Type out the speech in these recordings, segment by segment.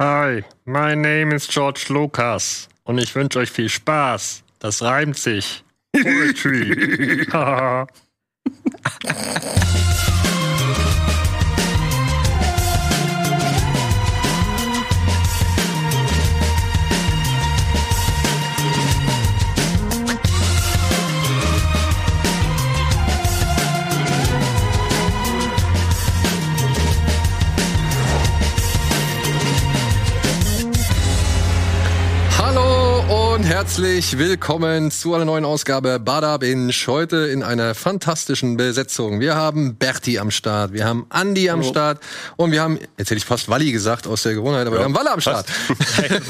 Hi, my name is George Lucas und ich wünsche euch viel Spaß. Das reimt sich. Poetry. und herzlich willkommen zu einer neuen Ausgabe Bada Binge. Heute in einer fantastischen Besetzung. Wir haben Berti am Start, wir haben Andi am Start und wir haben, jetzt hätte ich fast Walli gesagt aus der Gewohnheit, aber wir haben Walle am Start.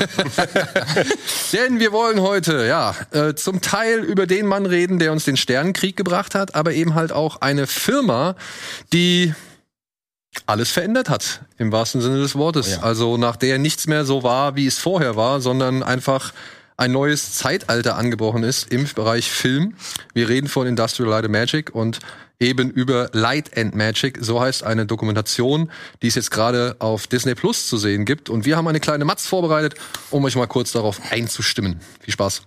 Denn wir wollen heute, ja, äh, zum Teil über den Mann reden, der uns den Sternenkrieg gebracht hat, aber eben halt auch eine Firma, die alles verändert hat, im wahrsten Sinne des Wortes. Also nach der nichts mehr so war, wie es vorher war, sondern einfach ein neues Zeitalter angebrochen ist im Bereich Film. Wir reden von Industrial Light and Magic und eben über Light and Magic, so heißt eine Dokumentation, die es jetzt gerade auf Disney Plus zu sehen gibt. Und wir haben eine kleine Matz vorbereitet, um euch mal kurz darauf einzustimmen. Viel Spaß.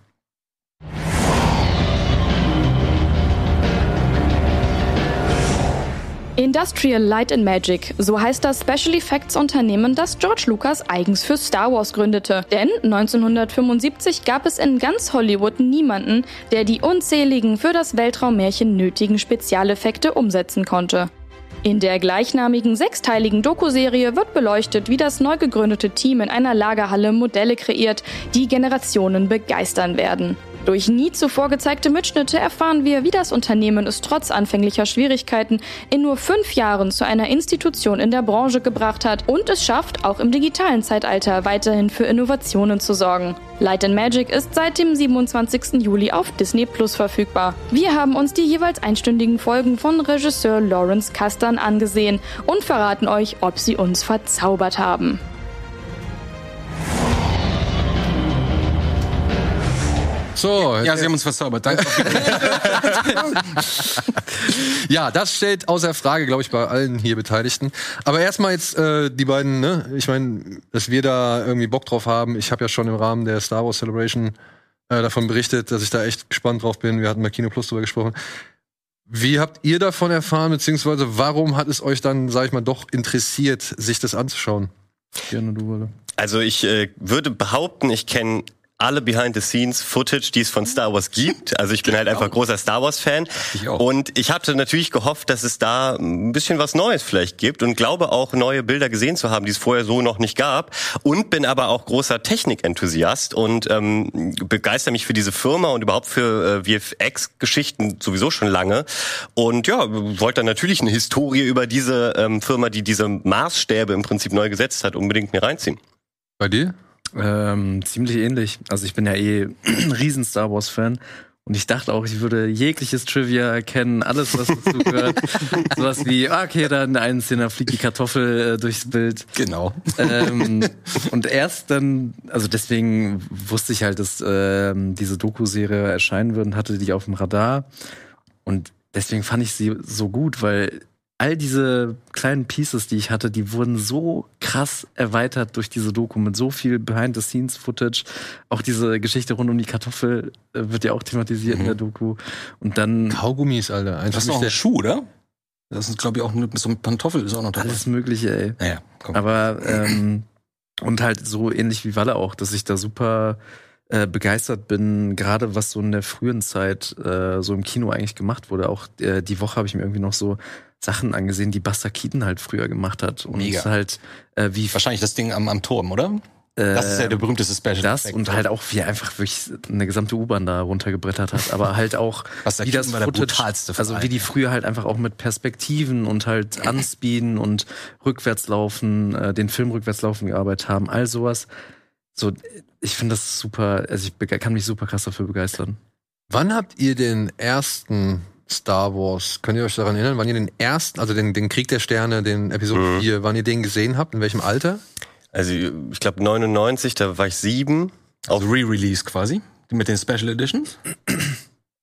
Industrial Light and Magic, so heißt das Special Effects Unternehmen, das George Lucas eigens für Star Wars gründete. Denn 1975 gab es in ganz Hollywood niemanden, der die unzähligen für das Weltraummärchen nötigen Spezialeffekte umsetzen konnte. In der gleichnamigen sechsteiligen Dokuserie wird beleuchtet, wie das neu gegründete Team in einer Lagerhalle Modelle kreiert, die Generationen begeistern werden. Durch nie zuvor gezeigte Mitschnitte erfahren wir, wie das Unternehmen es trotz anfänglicher Schwierigkeiten in nur fünf Jahren zu einer Institution in der Branche gebracht hat und es schafft, auch im digitalen Zeitalter weiterhin für Innovationen zu sorgen. Light Magic ist seit dem 27. Juli auf Disney Plus verfügbar. Wir haben uns die jeweils einstündigen Folgen von Regisseur Lawrence Kasdan angesehen und verraten euch, ob sie uns verzaubert haben. So, Ja, sie haben uns verzaubert. Danke. Ja, das stellt außer Frage, glaube ich, bei allen hier Beteiligten. Aber erstmal jetzt äh, die beiden, ne? Ich meine, dass wir da irgendwie Bock drauf haben. Ich habe ja schon im Rahmen der Star Wars Celebration äh, davon berichtet, dass ich da echt gespannt drauf bin. Wir hatten bei Kino Plus drüber gesprochen. Wie habt ihr davon erfahren, beziehungsweise warum hat es euch dann, sag ich mal, doch interessiert, sich das anzuschauen? Gerne du, Wolle. Also ich äh, würde behaupten, ich kenne alle Behind-the-Scenes-Footage, die es von Star Wars gibt. Also ich bin halt einfach großer Star Wars-Fan. Ich auch. Und ich hatte natürlich gehofft, dass es da ein bisschen was Neues vielleicht gibt und glaube auch neue Bilder gesehen zu haben, die es vorher so noch nicht gab. Und bin aber auch großer Technik-Enthusiast und ähm, begeister mich für diese Firma und überhaupt für äh, VFX-Geschichten sowieso schon lange. Und ja, wollte dann natürlich eine Historie über diese ähm, Firma, die diese Maßstäbe im Prinzip neu gesetzt hat, unbedingt mir reinziehen. Bei dir? Ähm, ziemlich ähnlich. Also ich bin ja eh ein riesen Star Wars Fan. Und ich dachte auch, ich würde jegliches Trivia erkennen, alles, was dazu gehört. Sowas wie, okay, da in der einen Szene fliegt die Kartoffel äh, durchs Bild. genau. ähm, und erst dann, also deswegen wusste ich halt, dass ähm, diese Doku-Serie erscheinen würde und hatte die auf dem Radar. Und deswegen fand ich sie so gut, weil all diese kleinen Pieces, die ich hatte, die wurden so krass erweitert durch diese Doku mit so viel Behind-the-Scenes-Footage. Auch diese Geschichte rund um die Kartoffel äh, wird ja auch thematisiert in der Doku. Und dann Kaugummis, Alter. Einfach Das ist nicht noch der ein Schuh, oder? Das ist, glaube ich, auch mit so einem Pantoffel ist auch noch dabei. alles Mögliche, ey. Naja, komm. Aber ähm, und halt so ähnlich wie Walle auch, dass ich da super äh, begeistert bin, gerade was so in der frühen Zeit äh, so im Kino eigentlich gemacht wurde. Auch äh, die Woche habe ich mir irgendwie noch so Sachen angesehen, die Buster Keaton halt früher gemacht hat. Und Mega. halt äh, wie Wahrscheinlich das Ding am, am Turm, oder? Das ist ja der berühmteste Special das Effect. und halt auch, wie er einfach wirklich eine gesamte U-Bahn da runtergebrettert hat, aber halt auch, wie das Keaton war der Footage, also wie die früher halt einfach auch mit Perspektiven und halt Anspeeden und Rückwärtslaufen, äh, den Film Rückwärtslaufen gearbeitet haben, all sowas. So, ich finde das super, also ich kann mich super krass dafür begeistern. Wann habt ihr den ersten Star Wars, könnt ihr euch daran erinnern, wann ihr den ersten, also den, den Krieg der Sterne, den Episode 4, wann ihr den gesehen habt, in welchem Alter? Also ich glaube 99, da war ich sieben. Also Re-Release quasi. Mit den Special Editions.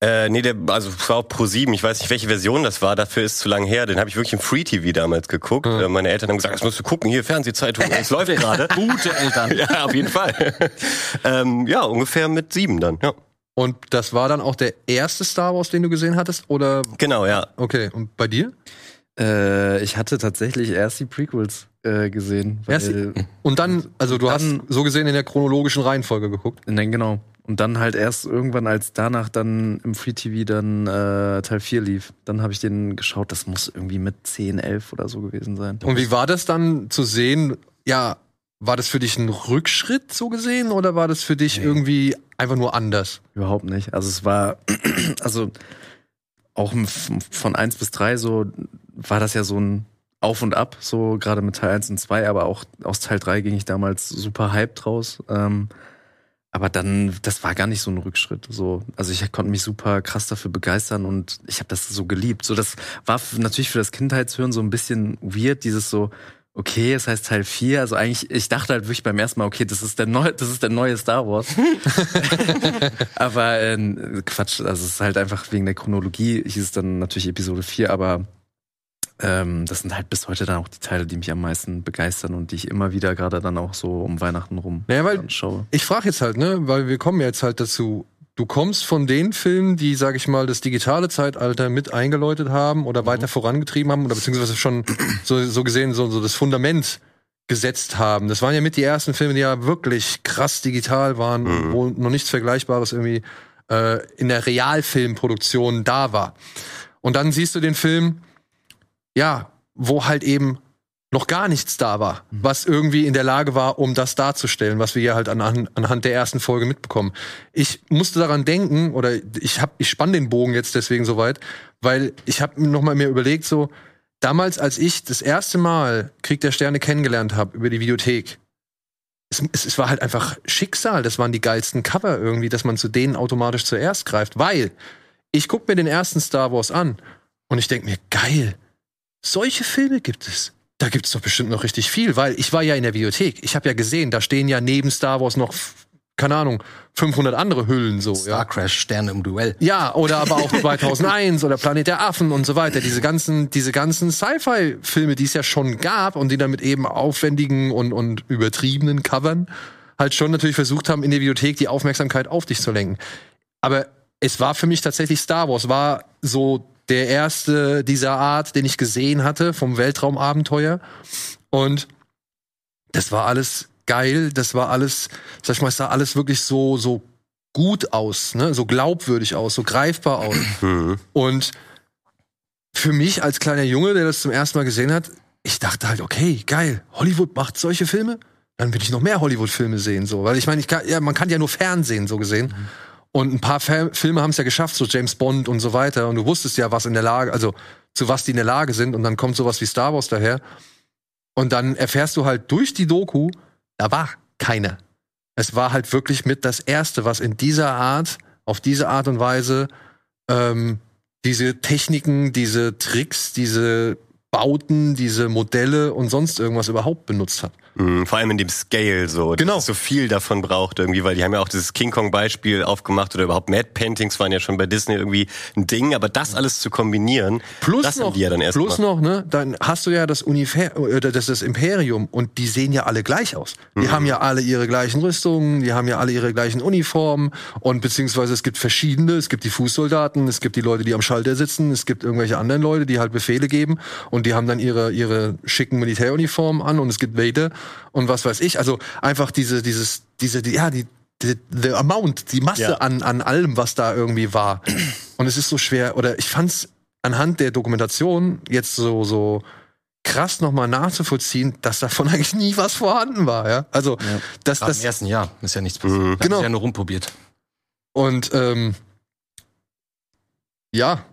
Äh, nee, der, also es war auch Pro 7, ich weiß nicht, welche Version das war, dafür ist zu lang her. Den habe ich wirklich im Free TV damals geguckt. Äh, meine Eltern haben gesagt, das musst du gucken, hier Fernsehzeitung, es läuft gerade. Gute Eltern. ja, auf jeden Fall. ähm, ja, ungefähr mit sieben dann, ja. Und das war dann auch der erste Star Wars, den du gesehen hattest? Oder Genau, ja. okay, und bei dir? Äh, ich hatte tatsächlich erst die Prequels äh, gesehen. Weil, Erst die- Und dann, also du Dann- hast so gesehen in der chronologischen Reihenfolge geguckt. Nein, genau. Und dann halt erst irgendwann, als danach dann im Free TV dann äh, Teil 4 lief, dann habe ich den geschaut. Das muss irgendwie mit 10, 11 oder so gewesen sein. Und wie war das dann zu sehen? Ja, war das für dich ein Rückschritt so gesehen oder war das für dich irgendwie einfach nur anders? Überhaupt nicht. Also es war, also auch von 1 bis 3 so war das ja so ein Auf und Ab, so gerade mit Teil 1 und 2, aber auch aus Teil 3 ging ich damals super hyped raus. Ähm, aber dann, das war gar nicht so ein Rückschritt. So, also ich konnte mich super krass dafür begeistern und ich habe das so geliebt. So, das war natürlich für das Kindheitshören so ein bisschen weird, dieses so, okay, es heißt Teil 4. Also eigentlich, ich dachte halt wirklich beim ersten Mal, okay, das ist der neue, das ist der neue Star Wars. aber äh, Quatsch, also es ist halt einfach wegen der Chronologie, hieß es dann natürlich Episode 4, aber ähm, das sind halt bis heute dann auch die Teile, die mich am meisten begeistern und die ich immer wieder gerade dann auch so um Weihnachten rum Naja, weil- dann schaue. Ich frage jetzt halt, ne, weil wir kommen ja jetzt halt dazu. Du kommst von den Filmen, die, sag ich mal, das digitale Zeitalter mit eingeläutet haben oder weiter vorangetrieben haben oder beziehungsweise schon so, so gesehen so, so das Fundament gesetzt haben. Das waren ja mit die ersten Filme, die ja wirklich krass digital waren, Mhm. wo noch nichts Vergleichbares irgendwie äh, in der Realfilmproduktion da war. Und dann siehst du den Film, ja, wo halt eben noch gar nichts da war, was irgendwie in der Lage war, um das darzustellen, was wir hier halt anhand, anhand der ersten Folge mitbekommen. Ich musste daran denken, oder ich hab, ich spann den Bogen jetzt deswegen so weit, weil ich habe noch mal mir überlegt, so damals, als ich das erste Mal Krieg der Sterne kennengelernt habe über die Videothek, es, es, es war halt einfach Schicksal. Das waren die geilsten Cover irgendwie, dass man zu denen automatisch zuerst greift, weil ich guck mir den ersten Star Wars an und ich denk mir, geil, solche Filme gibt es. Da gibt es doch bestimmt noch richtig viel, weil ich war ja in der Videothek. Ich habe ja gesehen, da stehen ja neben Star Wars noch, keine Ahnung, 500 andere Hüllen so. Star Ja, Crash, Sterne im Duell. ja oder aber auch 2001 oder Planet der Affen und so weiter. Diese ganzen, diese ganzen Sci-Fi-Filme, die es ja schon gab und die dann mit eben aufwendigen und, und übertriebenen Covern halt schon natürlich versucht haben, in der Videothek die Aufmerksamkeit auf dich zu lenken. Aber es war für mich tatsächlich Star Wars, war so der erste dieser Art, den ich gesehen hatte vom Weltraumabenteuer. Und das war alles geil, das war alles, sag ich mal, es sah alles wirklich so, so gut aus, ne? so glaubwürdig aus, so greifbar aus. Mhm. Und für mich als kleiner Junge, der das zum ersten Mal gesehen hat, ich dachte halt, okay, geil, Hollywood macht solche Filme, dann will ich noch mehr Hollywood-Filme sehen, so, weil ich meine, ja, man kann ja nur Fernsehen so gesehen. Und ein paar Fa Filme haben es ja geschafft, so James Bond und so weiter. Und du wusstest ja, was in der Lage, also zu was die in der Lage sind. Und dann kommt sowas wie Star Wars daher. Und dann erfährst du halt durch die Doku, da war keiner. Es war halt wirklich mit das Erste, was in dieser Art, auf diese Art und Weise ähm, diese Techniken, diese Tricks, diese Bauten, diese Modelle und sonst irgendwas überhaupt benutzt hat. Mhm, Vor allem in dem Scale so, dass Genau. es so viel davon braucht irgendwie, weil die haben ja auch dieses King Kong Beispiel aufgemacht oder überhaupt Mad Paintings waren ja schon bei Disney irgendwie ein Ding, aber das alles zu kombinieren, Plus das noch, die ja dann erst plus noch, ne, dann hast du ja das Unifer oder das, das Imperium und die sehen ja alle gleich aus. Die Mhm. haben ja alle ihre gleichen Rüstungen, die haben ja alle ihre gleichen Uniformen und beziehungsweise es gibt verschiedene, es gibt die Fußsoldaten, es gibt die Leute, die am Schalter sitzen, es gibt irgendwelche anderen Leute, die halt Befehle geben und die haben dann ihre ihre schicken Militäruniformen an und es gibt Vader und was weiß ich. Also einfach diese dieses diese die, ja die the, the amount, die Masse Ja. an, an allem, was da irgendwie war. Und es ist so schwer, oder ich fand's anhand der Dokumentation jetzt so, so krass nochmal nachzuvollziehen, dass davon eigentlich nie was vorhanden war, ja. Also, dass Gerade das, im ersten Jahr ist ja nichts passiert. Mhm. Haben Genau. sie ja nur rumprobiert. und, ähm, ja,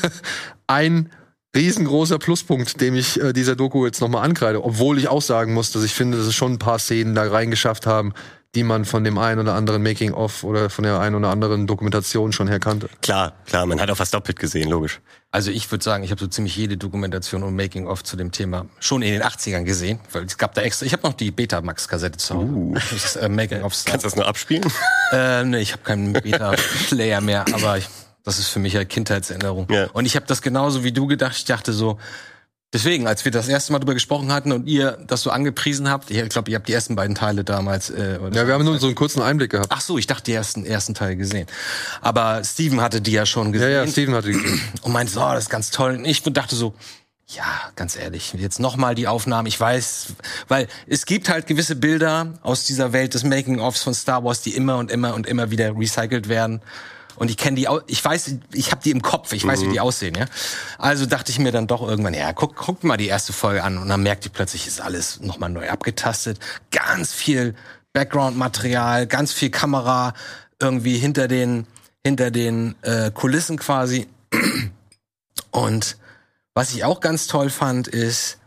ein riesengroßer Pluspunkt, dem ich äh, dieser Doku jetzt nochmal ankreide, obwohl ich auch sagen muss, dass ich finde, dass es schon ein paar Szenen da reingeschafft haben, die man von dem einen oder anderen Making-of oder von der einen oder anderen Dokumentation schon her kannte. Klar, klar, man hat auch was doppelt gesehen, logisch. Also ich würde sagen, ich habe so ziemlich jede Dokumentation und Making-of zu dem Thema schon in den 80ern gesehen, weil es gab da extra, ich habe noch die Betamax-Kassette zu Hause. Uh. Das ist äh, Making-of. Kannst du das nur abspielen? Äh, nee, ich habe keinen Beta-Player mehr, aber ich, Das ist für mich halt Kindheitserinnerung. Ja. Und ich habe das genauso wie du gedacht. Ich dachte so, deswegen, als wir das erste Mal drüber gesprochen hatten und ihr das so angepriesen habt, ich glaube, ihr habt die ersten beiden Teile damals. Äh, oder Ja, wir haben nur so einen kurzen Einblick gehabt. Ach so, ich dachte, die ersten, ersten Teil gesehen. Aber Steven hatte die ja schon Ja, gesehen. ja, Steven hatte die gesehen. und meinte, so, das ist ganz toll. Und ich dachte so, ja, ganz ehrlich, jetzt nochmal die Aufnahmen. Ich weiß, weil es gibt halt gewisse Bilder aus dieser Welt des Making-ofs von Star Wars, die immer und immer und immer wieder recycelt werden. Und ich kenne die, ich weiß, ich habe die im Kopf, ich weiß, wie die aussehen, ja. Also dachte ich mir dann doch irgendwann, ja, guck, guck mal die erste Folge an und dann merkte ich plötzlich, ist alles nochmal neu abgetastet, ganz viel Background-Material, ganz viel Kamera irgendwie hinter den hinter den äh, Kulissen quasi. Und was ich auch ganz toll fand, ist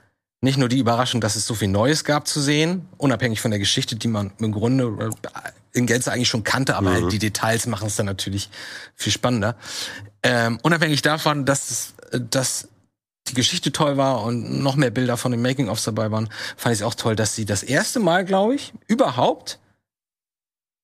nicht nur die Überraschung, dass es so viel Neues gab zu sehen, unabhängig von der Geschichte, die man im Grunde äh, in Gänze eigentlich schon kannte, aber halt die Details machen es dann natürlich viel spannender. Ähm, unabhängig davon, dass, äh, dass die Geschichte toll war und noch mehr Bilder von den Making-ofs dabei waren, fand ich es auch toll, dass sie das erste Mal, glaube ich, überhaupt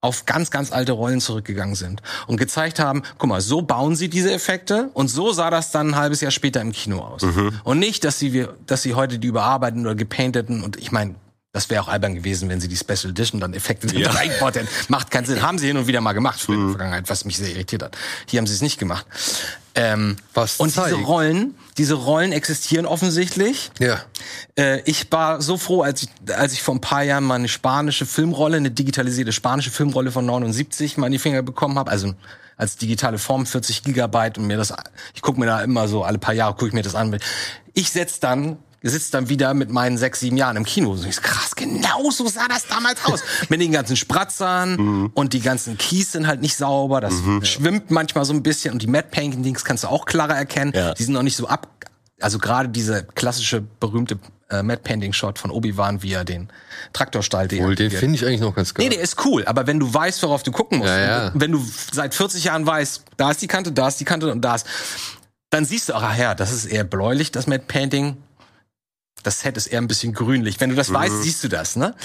auf ganz, ganz alte Rollen zurückgegangen sind und gezeigt haben, guck mal, so bauen sie diese Effekte und so sah das dann ein halbes Jahr später im Kino aus. Und nicht, dass sie, wir- dass sie heute die überarbeiten oder gepainteten und ich meine, das wäre auch albern gewesen, wenn sie die Special Edition dann Effekte ja. reingebaut hätten. Macht keinen Sinn. Haben sie hin und wieder mal gemacht für die Vergangenheit, was mich sehr irritiert hat. Hier haben sie es nicht gemacht. Ähm, Was und diese zeigt. Rollen, diese Rollen existieren offensichtlich. Ja. Äh, ich war so froh, als ich, als ich vor ein paar Jahren mal eine spanische Filmrolle, eine digitalisierte spanische Filmrolle von 79 mal in die Finger bekommen habe. Also als digitale Form 40 Gigabyte und mir das, ich gucke mir da immer so alle paar Jahre gucke ich mir das an. Ich setz dann sitze dann wieder mit meinen sechs, sieben Jahren im Kino. So, krass, genau so sah das damals aus. mit den ganzen Spratzern und die ganzen Keys sind halt nicht sauber. Das schwimmt manchmal so ein bisschen und die Matte Painting-Dings kannst du auch klarer erkennen. Ja. Die sind noch nicht so ab, also gerade diese klassische berühmte äh, Matte Painting Shot von Obi-Wan, wie er den Traktorstall Wohl, den finde ich eigentlich noch ganz geil. Nee, der ist cool, aber wenn du weißt, worauf du gucken musst, Ja, ja. wenn du seit 40 Jahren weißt, da ist die Kante, da ist die Kante und da ist, dann siehst du, ach ja, das ist eher bläulich, das Matte Painting. Das Set ist eher ein bisschen grünlich. Wenn du das weißt, siehst du das, ne?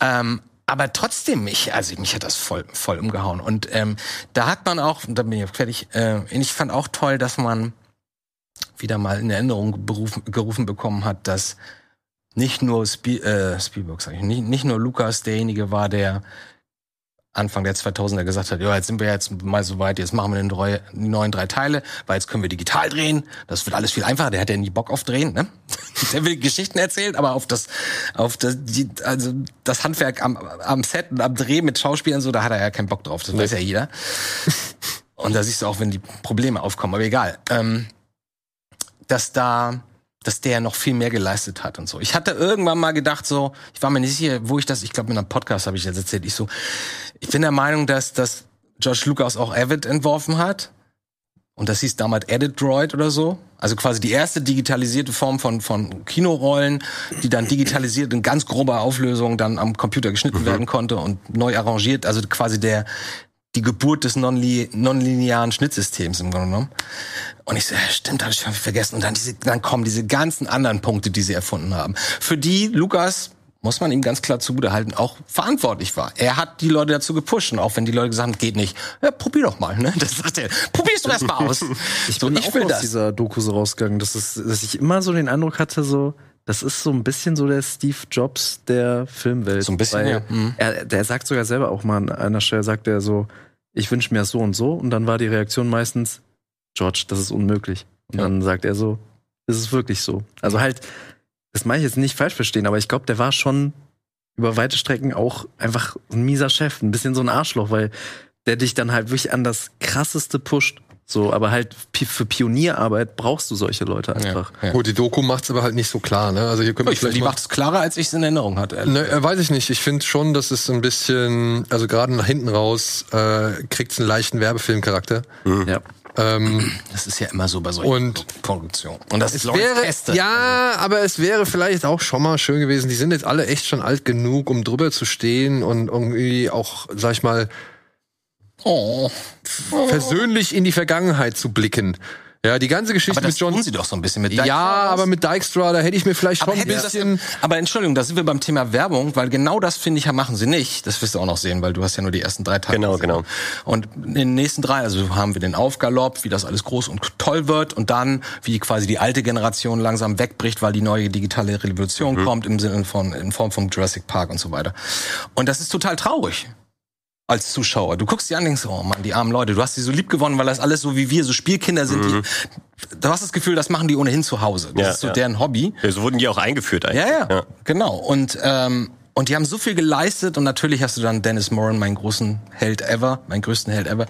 Ähm, aber trotzdem, mich, also mich hat das voll, voll umgehauen. Und ähm, da hat man auch, da bin ich auch fertig, äh, ich fand auch toll, dass man wieder mal in Erinnerung berufen, gerufen bekommen hat, dass nicht nur Spie äh, Spielberg, sag ich, nicht, nicht nur Lukas derjenige war, der Anfang der 2000er gesagt hat, ja, jetzt sind wir jetzt mal so weit, jetzt machen wir den drei, neuen drei Teile, weil jetzt können wir digital drehen. Das wird alles viel einfacher. Der hat ja nie Bock auf drehen, ne? Der will Geschichten erzählen, aber auf das, auf das, die, also das Handwerk am, am Set und am Dreh mit Schauspielern so, da hat er ja keinen Bock drauf. Das weiß ja jeder. Und da siehst du auch, wenn die Probleme aufkommen, aber egal. Ähm, dass da, dass der noch viel mehr geleistet hat und so. Ich hatte irgendwann mal gedacht, so, ich war mir nicht sicher, wo ich das, ich glaube, in einem Podcast habe ich das erzählt. Ich so, ich bin der Meinung, dass, dass George Lucas auch Avid entworfen hat. Und das hieß damals Edit Droid oder so. Also quasi die erste digitalisierte Form von, von Kinorollen, die dann digitalisiert in ganz grober Auflösung dann am Computer geschnitten werden konnte und neu arrangiert. Also quasi der, die Geburt des nonli nonlinearen Schnittsystems im Grunde genommen. Und ich so, ja, stimmt, habe ich vergessen. Und dann, diese, dann kommen diese ganzen anderen Punkte, die sie erfunden haben. Für die Lukas, muss man ihm ganz klar zugutehalten, auch verantwortlich war. Er hat die Leute dazu gepusht. Und auch wenn die Leute gesagt haben, geht nicht, ja, probier doch mal. Ne? Das sagt er, probierst du erst mal aus. Ich So, bin ich auch will aus das. dieser Doku so rausgegangen, dass, es, dass ich immer so den Eindruck hatte, so, das ist so ein bisschen so der Steve Jobs der Filmwelt. So ein bisschen, ja. Mhm. Er, der sagt sogar selber auch mal an einer Stelle, sagt er so, ich wünsche mir das so und so. Und dann war die Reaktion meistens, George, das ist unmöglich. Und Ja. dann sagt er so, ist es wirklich so. Also halt, das meine ich jetzt nicht falsch verstehen, aber ich glaube, der war schon über weite Strecken auch einfach ein mieser Chef, ein bisschen so ein Arschloch, weil der dich dann halt wirklich an das krasseste pusht. So, aber halt für Pionierarbeit brauchst du solche Leute einfach. Ja. Gut, die Doku macht's aber halt nicht so klar, ne? Also hier könnte man Ich die macht es klarer, als ich es in Erinnerung hatte. Ne, weiß ich nicht. Ich finde schon, dass es ein bisschen, also gerade nach hinten raus, äh, kriegt es einen leichten Werbefilmcharakter. Ja. Ähm, Das ist ja immer so bei solchen Und- Produktionen. Und das es Leute wäre, testet. ja, aber es wäre vielleicht auch schon mal schön gewesen. Die sind jetzt alle echt schon alt genug, um drüber zu stehen und irgendwie auch, sag ich mal, Oh. versöhnlich in die Vergangenheit zu blicken. Ja, die ganze Geschichte Aber das mit John. tun sie doch so ein bisschen mit ja, Dijkstra aber mit Dykstra, da hätte ich mir vielleicht schon Aber, ein sie das, bisschen. aber Entschuldigung, da sind wir beim Thema Werbung, weil genau das finde ich machen sie nicht. Das wirst du auch noch sehen, weil du hast ja nur die ersten drei Tage. Genau, gesehen. genau. Und in den nächsten drei, also haben wir den Aufgalopp, wie das alles groß und toll wird und dann, wie quasi die alte Generation langsam wegbricht, weil die neue digitale Revolution kommt im Sinne von, in Form von Jurassic Park und so weiter. Und das ist total traurig. Als Zuschauer. Du guckst die an und denkst, oh Mann, die armen Leute, du hast sie so lieb gewonnen, weil das alles so wie wir, so Spielkinder sind, die, du hast das Gefühl, das machen die ohnehin zu Hause. Das Ja, ist so ja. deren Hobby. Ja, so wurden die auch eingeführt eigentlich. Ja, ja, genau. Und ähm, und die haben so viel geleistet und natürlich hast du dann Dennis Moran, meinen großen Held ever, meinen größten Held ever,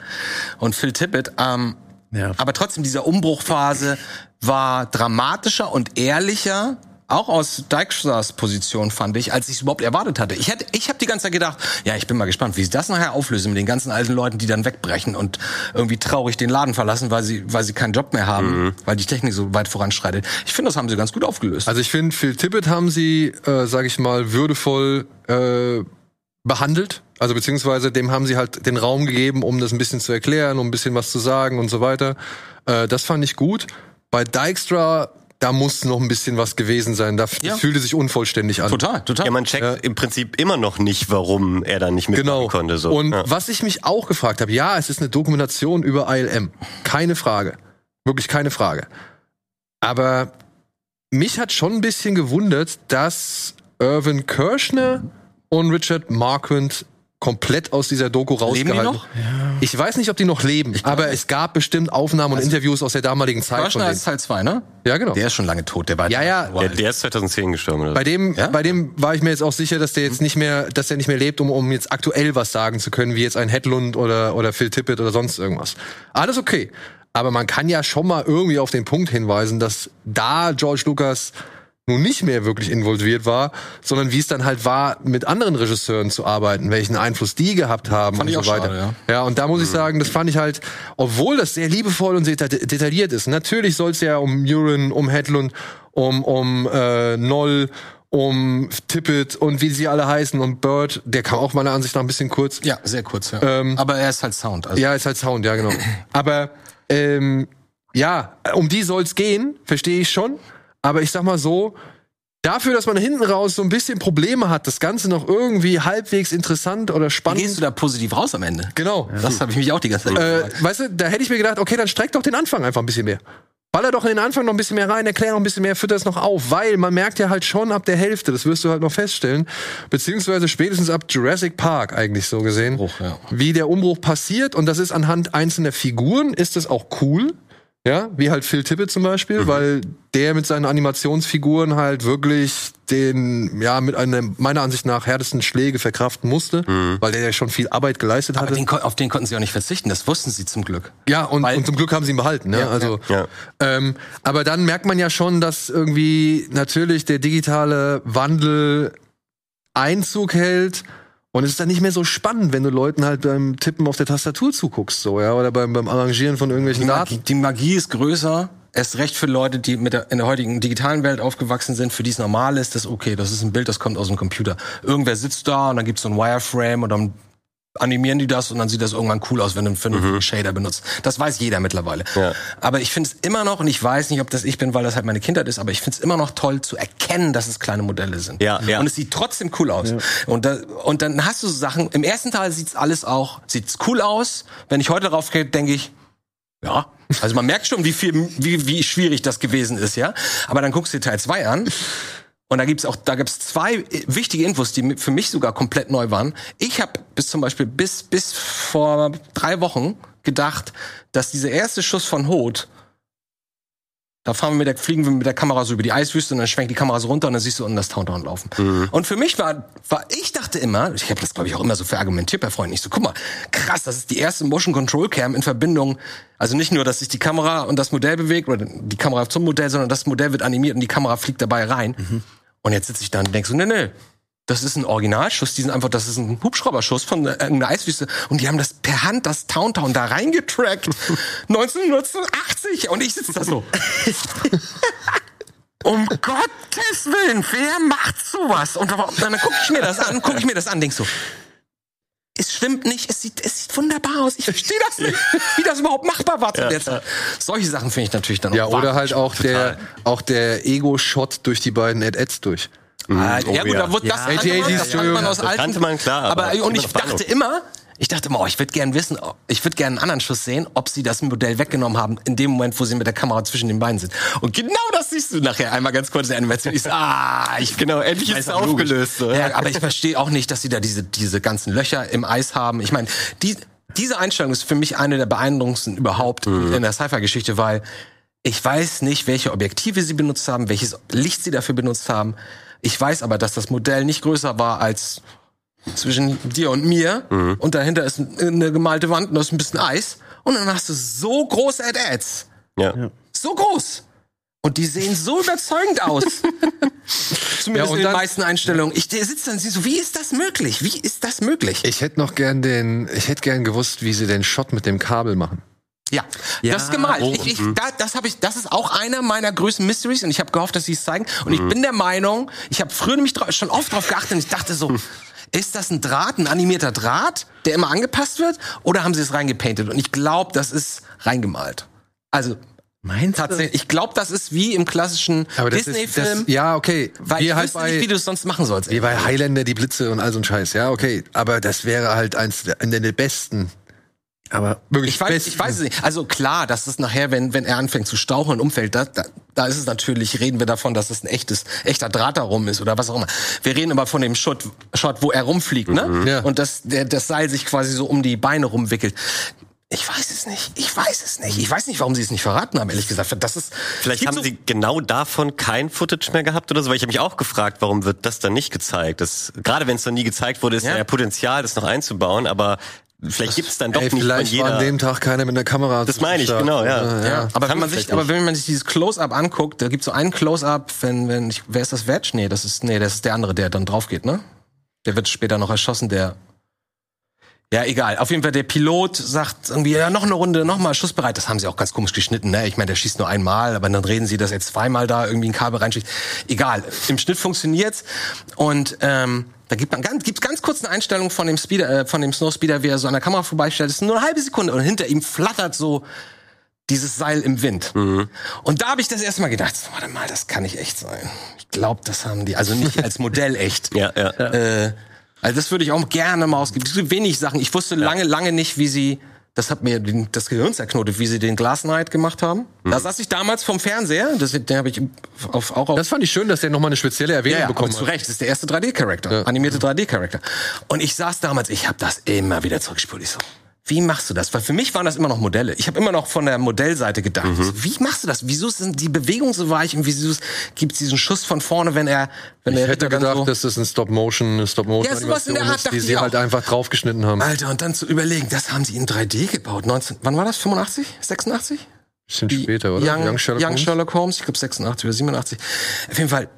und Phil Tippett. Ähm, Ja. Aber trotzdem, diese Umbruchphase war dramatischer und ehrlicher. Auch aus Dykstras Position fand ich, als ich es überhaupt erwartet hatte. Ich hätte, ich habe die ganze Zeit gedacht, ja, ich bin mal gespannt, wie sie das nachher auflösen mit den ganzen alten Leuten, die dann wegbrechen und irgendwie traurig den Laden verlassen, weil sie, weil sie keinen Job mehr haben, weil die Technik so weit voranschreitet. Ich finde, das haben sie ganz gut aufgelöst. Also ich finde, Phil Tippett haben sie, äh, sage ich mal, würdevoll äh, behandelt. Also beziehungsweise dem haben sie halt den Raum gegeben, um das ein bisschen zu erklären, um ein bisschen was zu sagen und so weiter. Äh, das fand ich gut. Bei Dykstra, da muss noch ein bisschen was gewesen sein. Da Ja. das fühlte sich unvollständig an. total, total. Ja, man checkt im Prinzip immer noch nicht, warum er da nicht mitmachen Genau. konnte. So. Und ja. was ich mich auch gefragt habe, ja, es ist eine Dokumentation über ILM. Keine Frage. Wirklich keine Frage. Aber mich hat schon ein bisschen gewundert, dass Irvin Kirschner und Richard Marquand komplett aus dieser Doku Leben die rausgehalten. noch? Ich weiß nicht, ob die noch leben, aber es gab bestimmt Aufnahmen und Interviews aus der damaligen Zeit von Kirschner denen. ist Teil 2, ne? Ja, genau. Der ist schon lange tot, der war Ja, ja. der, der ist 2010 gestorben. Oder? Bei dem, Ja? bei dem war ich mir jetzt auch sicher, dass der jetzt nicht mehr, dass der nicht mehr lebt, um, um jetzt aktuell was sagen zu können, wie jetzt ein Hedlund oder, oder Phil Tippett oder sonst irgendwas. Alles okay. Aber man kann ja schon mal irgendwie auf den Punkt hinweisen, dass da George Lucas nun nicht mehr wirklich involviert war, sondern wie es dann halt war, mit anderen Regisseuren zu arbeiten, welchen Einfluss die gehabt haben Fand und ich so weiter. schade, ja. und da muss ich sagen, das fand ich halt, obwohl das sehr liebevoll und sehr deta- detailliert ist. Natürlich soll es ja um Murin, um Hedlund, um, um äh, Noll, um Tippett und wie sie alle heißen und Bird, der kam auch meiner Ansicht nach ein bisschen kurz. Ja, sehr kurz, ja. Ähm, Aber er ist halt Sound. Also Ja, ist halt Sound, ja, genau. Aber ähm, ja, um die soll's gehen, verstehe ich schon. Aber ich sag mal so, dafür, dass man hinten raus so ein bisschen Probleme hat, das Ganze noch irgendwie halbwegs interessant oder Wie spannend. gehst du da positiv raus am Ende? Genau. Das habe ich mich auch die ganze Zeit Äh, gefragt. weißt du, da hätte ich mir gedacht, okay, dann streck doch den Anfang einfach ein bisschen mehr. Baller doch in den Anfang noch ein bisschen mehr rein, erklär noch ein bisschen mehr, fütter es noch auf, weil man merkt ja halt schon ab der Hälfte, das wirst du halt noch feststellen, beziehungsweise spätestens ab Jurassic Park eigentlich so gesehen, Umbruch, ja. wie der Umbruch passiert und das ist anhand einzelner Figuren, ist das auch cool, ja, wie halt Phil Tippett zum Beispiel, weil der mit seinen Animationsfiguren halt wirklich den, ja, mit einem meiner Ansicht nach härtesten Schläge verkraften musste, weil der ja schon viel Arbeit geleistet Aber hatte. den, kon- auf den konnten sie auch nicht verzichten, das wussten sie zum Glück. Ja, und, Weil- und zum Glück haben sie ihn behalten. Ne? Ja, also, ja. Ähm, aber dann merkt man ja schon, dass irgendwie natürlich der digitale Wandel Einzug hält. Und es ist dann nicht mehr so spannend, wenn du Leuten halt beim Tippen auf der Tastatur zuguckst, so, ja, oder beim, beim Arrangieren von irgendwelchen Die Daten. Magie, die Magie ist größer. Erst recht für Leute, die mit der, in der heutigen digitalen Welt aufgewachsen sind, für die es normal ist, das okay, das ist ein Bild, das kommt aus dem Computer. Irgendwer sitzt da und dann gibt's so ein Wireframe und dann animieren die das und dann sieht das irgendwann cool aus, wenn du einen vernünftigen Shader benutzt. Das weiß jeder mittlerweile. Ja. Aber ich finde es immer noch, und ich weiß nicht, ob das ich bin, weil das halt meine Kindheit ist, aber ich finde es immer noch toll zu erkennen, dass es kleine Modelle sind. Ja, ja. Und es sieht trotzdem cool aus. Und, da, und dann hast du so Sachen, im ersten Teil sieht's alles auch, sieht's cool aus. Wenn ich heute drauf gehe, denke ich, ja, also man merkt schon, wie viel, wie, wie schwierig das gewesen ist, ja. Aber dann guckst du dir Teil 2 an. Und da gibt's auch, da gibt's zwei äh, wichtige Infos, die für mich sogar komplett neu waren. Ich habe bis zum Beispiel bis bis vor drei Wochen gedacht, dass dieser erste Schuss von Hoth, da fahren wir mit der, fliegen wir mit der Kamera so über die Eiswüste und dann schwenkt die Kamera so runter und dann siehst du unten das Countdown laufen. Und für mich war, war, ich dachte immer, ich habe das glaube ich auch immer so verargumentiert bei Freunden, ich so, guck mal, krass, das ist die erste Motion Control Cam in Verbindung, also nicht nur, dass sich die Kamera und das Modell bewegt oder die Kamera zum Modell, sondern das Modell wird animiert und die Kamera fliegt dabei rein. Und jetzt sitze ich da und denk so, nee, nee, das ist ein Originalschuss, die sind einfach, das ist ein Hubschrauberschuss von äh, einer Eiswüste und die haben das per Hand, das Towntown da reingetrackt. 1980 und ich sitze da so. um Gottes Willen, wer macht sowas? Und dann gucke ich mir das an, gucke ich mir das an, denk so, ist stimmt nicht, es sieht, es sieht wunderbar aus. Ich verstehe das nicht, wie das überhaupt machbar war zu der Zeit. Solche Sachen finde ich natürlich dann Ja, auch oder halt auch total. der, auch der Ego-Shot durch die beiden Ad-Ads durch. Ah, Oh, ja gut, ja. da wurde das, Ja. kannte man, 80, das kannte man aus das alten. kannte man, klar, Aber, aber und ich dachte immer, ich dachte immer, oh, ich würde gern wissen, oh, ich würde gerne einen anderen Schuss sehen, ob sie das Modell weggenommen haben in dem Moment, wo sie mit der Kamera zwischen den Beinen sind. Und genau das siehst du nachher einmal ganz kurz in der Animation. Ich so, ah, ich Genau, endlich ist es aufgelöst. So. Ja, aber ich verstehe auch nicht, dass sie da diese, diese ganzen Löcher im Eis haben. Ich meine, die, diese Einstellung ist für mich eine der beeindruckendsten überhaupt in der Sci-Fi-Geschichte, weil ich weiß nicht, welche Objektive sie benutzt haben, welches Licht sie dafür benutzt haben. Ich weiß aber, dass das Modell nicht größer war als zwischen dir und mir. Und dahinter ist eine gemalte Wand und da ist ein bisschen Eis. Und dann hast du so große Ad-Ads. Ja. So groß. Und die sehen so überzeugend aus. Zumindest Ja, und in den meisten Einstellungen. Ich sitze dann und sehe so, wie ist das möglich? Wie ist das möglich? Ich hätte noch gern den, ich hätte gern gewusst, wie sie den Shot mit dem Kabel machen. Ja, Ja. das ist gemalt. Oh, ich, ich, da, das habe ich, das ist auch einer meiner größten Mysteries und ich habe gehofft, dass sie es zeigen. Und ich bin der Meinung, ich habe früher nämlich schon oft drauf geachtet und ich dachte so, ist das ein Draht, ein animierter Draht, der immer angepasst wird, oder haben sie es reingepaintet? Und ich glaube, das ist reingemalt. Also Meinst du? tatsächlich, ich glaube, das ist wie im klassischen Disney-Film. ja, okay. Weil Wie ich halt wüsste nicht, bei, wie du es sonst machen sollst. wie bei Highlander, die Blitze und all so ein Scheiß. Ja, okay. Aber das wäre halt eins der, der besten. Aber Wirklich Ich weiß, ich weiß es nicht. Also klar, dass es nachher, wenn, wenn er anfängt zu stauchen und umfällt, da, da, da ist es natürlich, reden wir davon, dass es ein echtes, echter Draht darum ist oder was auch immer. Wir reden aber von dem Shot, Shot wo er rumfliegt, ne? Ja. Und das, der, das Seil sich quasi so um die Beine rumwickelt. Ich weiß es nicht. Ich weiß es nicht. Ich weiß nicht, warum sie es nicht verraten haben, ehrlich gesagt. Das ist, Vielleicht haben so- sie genau davon kein Footage mehr gehabt oder so, weil ich habe mich auch gefragt, warum wird das dann nicht gezeigt? Das, gerade wenn es noch nie gezeigt wurde, ist ja, ja Potenzial, das noch einzubauen, aber vielleicht gibt es dann doch Ey, nicht vielleicht war jeder. an dem Tag keiner mit einer Kamera. Das meine ich, genau, ja. Ja, aber Kann wenn man sich, aber wenn man sich dieses Close-up anguckt, da gibt's so einen Close-up, wenn, wenn ich, wer ist das Veg? Nee, das ist, nee, das ist der andere, der dann drauf geht, ne? Der wird später noch erschossen, der, ja, egal. Auf jeden Fall, der Pilot sagt irgendwie, ja, noch eine Runde, noch mal schussbereit. Das haben sie auch ganz komisch geschnitten, ne? Ich meine, der schießt nur einmal, aber dann reden sie, dass er zweimal da irgendwie ein Kabel reinschießt. Egal. Im Schnitt funktioniert's. Und, ähm, da gibt man ganz, gibt's ganz kurz eine Einstellung von dem Speeder, äh, von dem Snowspeeder, wie er so an der Kamera vorbeistellt. Das ist nur eine halbe Sekunde und hinter ihm flattert so dieses Seil im Wind. Und da habe ich das erste Mal gedacht, warte mal, das kann nicht echt sein. Ich glaube, das haben die, also nicht als Modell echt. Ja, ja. Äh, also das würde ich auch gerne mal ausgeben. Es gibt wenig Sachen. Ich wusste lange, lange nicht, wie sie, das hat mir den, das Gehirn zerknotet, wie sie den Glass Knight gemacht haben. Da saß ich damals vom Fernseher, das, den habe ich auf, auch auf Das fand ich schön, dass der nochmal eine spezielle Erwähnung ja, ja, bekommen aber zu hat. Recht, das ist der erste 3D-Charakter, Ja. animierte 3D-Charakter. Und ich saß damals, ich habe das immer wieder zurückgespult. Ich so, wie machst du das? Weil für mich waren das immer noch Modelle. Ich habe immer noch von der Modellseite gedacht. Mhm. Wie machst du das? Wieso sind die Bewegungen so weich und wieso gibt es diesen Schuss von vorne, wenn er, wenn Ich der hätte Ritter gedacht, so dass das ein Stop-Motion, eine Stop-Motion Ja, sowas in der Art ist, die sie halt einfach draufgeschnitten haben. Alter, und dann zu überlegen, das haben sie in 3D gebaut. 19, wann war das? 85? 86? Bisschen später, oder? Young, Sherlock Young Holmes? Sherlock Holmes, ich glaube 86 oder 87. Auf jeden Fall,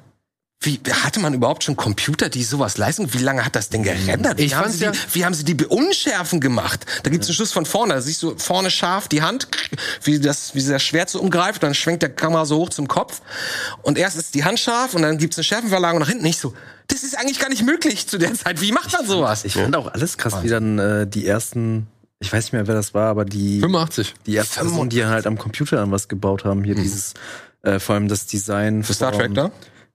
wie hatte man überhaupt schon Computer, die sowas leisten? Wie lange hat das denn gerendert? Wie, Ich haben sie, ja- die, wie haben sie die unschärfen gemacht? Da gibt's einen Schuss von vorne, da siehst du vorne scharf die Hand, wie das, wie sie das Schwert so umgreift, dann schwenkt der Kamera so hoch zum Kopf. Und erst ist die Hand scharf und dann gibt's eine Schärfenverlagerung nach hinten. Nicht so, das ist eigentlich gar nicht möglich zu der Zeit. Wie macht man sowas? ich fand auch alles krass, wie dann äh, die ersten, ich weiß nicht mehr, wer das war, aber die, 85. die ersten die halt am Computer an was gebaut haben, hier dieses, äh, vor allem das Design. Für Star Trek da?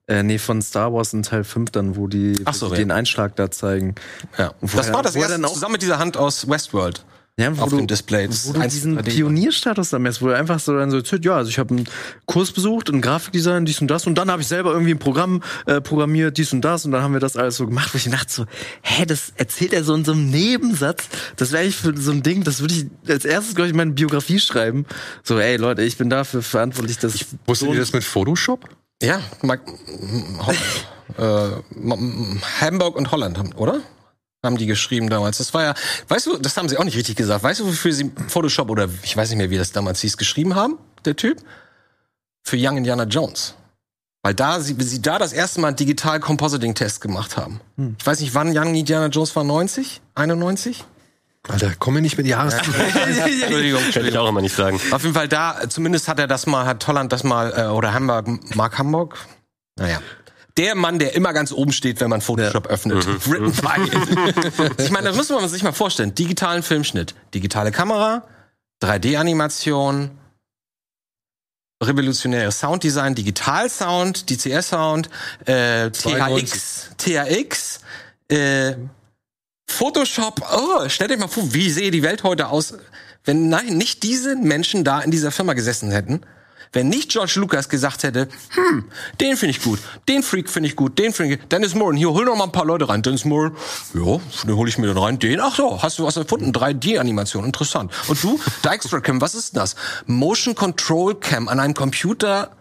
Äh, nee, von Star Wars in Teil 5 dann, wo die Ach so, wo die ja. den Einschlag da zeigen. Ja. Wo Das war das er erste, dann auch- zusammen mit dieser Hand aus Westworld. Ja, wo Auf du, dem Display. Wo du diesen 3D. Pionierstatus dann merkst, wo du einfach so dann so, ja, also ich habe einen Kurs besucht in Grafikdesign, dies und das und dann habe ich selber irgendwie ein Programm äh, programmiert, dies und das und dann haben wir das alles so gemacht, wo ich dachte so, hä, das erzählt er so in so einem Nebensatz. Das wäre ich für so ein Ding, das würde ich als erstes, glaube ich, in meine Biografie schreiben. So, ey Leute, ich bin dafür verantwortlich, dass Wusstet so ihr das mit Photoshop? Ja, Mag äh, Hamburg und Holland, oder? Haben die geschrieben damals. Das war ja, weißt du, das haben sie auch nicht richtig gesagt. Weißt du, wofür sie Photoshop oder ich weiß nicht mehr, wie das damals hieß, geschrieben haben, der Typ? Für Young Indiana Jones. Weil da sie, sie da das erste Mal einen Digital Compositing Test gemacht haben. Ich weiß nicht, wann Young Indiana Jones war, 90? 91? Alter, komm mir nicht mit Jahres. Entschuldigung, Kann ich auch immer nicht sagen. Auf jeden Fall da, zumindest hat er das mal, hat Holland das mal, äh, oder Hamburg, Mark Hamburg? Naja. der Mann, der immer ganz oben steht, wenn man Photoshop öffnet. Written by. ich meine, das muss man sich mal vorstellen. Digitalen Filmschnitt, digitale Kamera, 3D-Animation, revolutionäre Sounddesign, Digital-Sound, DCS-Sound, äh, 92. THX, THX, äh, Photoshop. Oh, stellt euch mal vor, wie sehe die Welt heute aus, wenn nein, nicht diese Menschen da in dieser Firma gesessen hätten. Wenn nicht George Lucas gesagt hätte, hm, den finde ich gut, den Freak finde ich gut, den finde ich, Dennis Moore, hier hol noch mal ein paar Leute rein. Dennis Moore, ja, den hole ich mir dann rein. Den, ach so, hast du was erfunden? 3D-Animation, interessant. Und du, Dijkstra Cam, was ist das? Motion Control Cam an einem Computer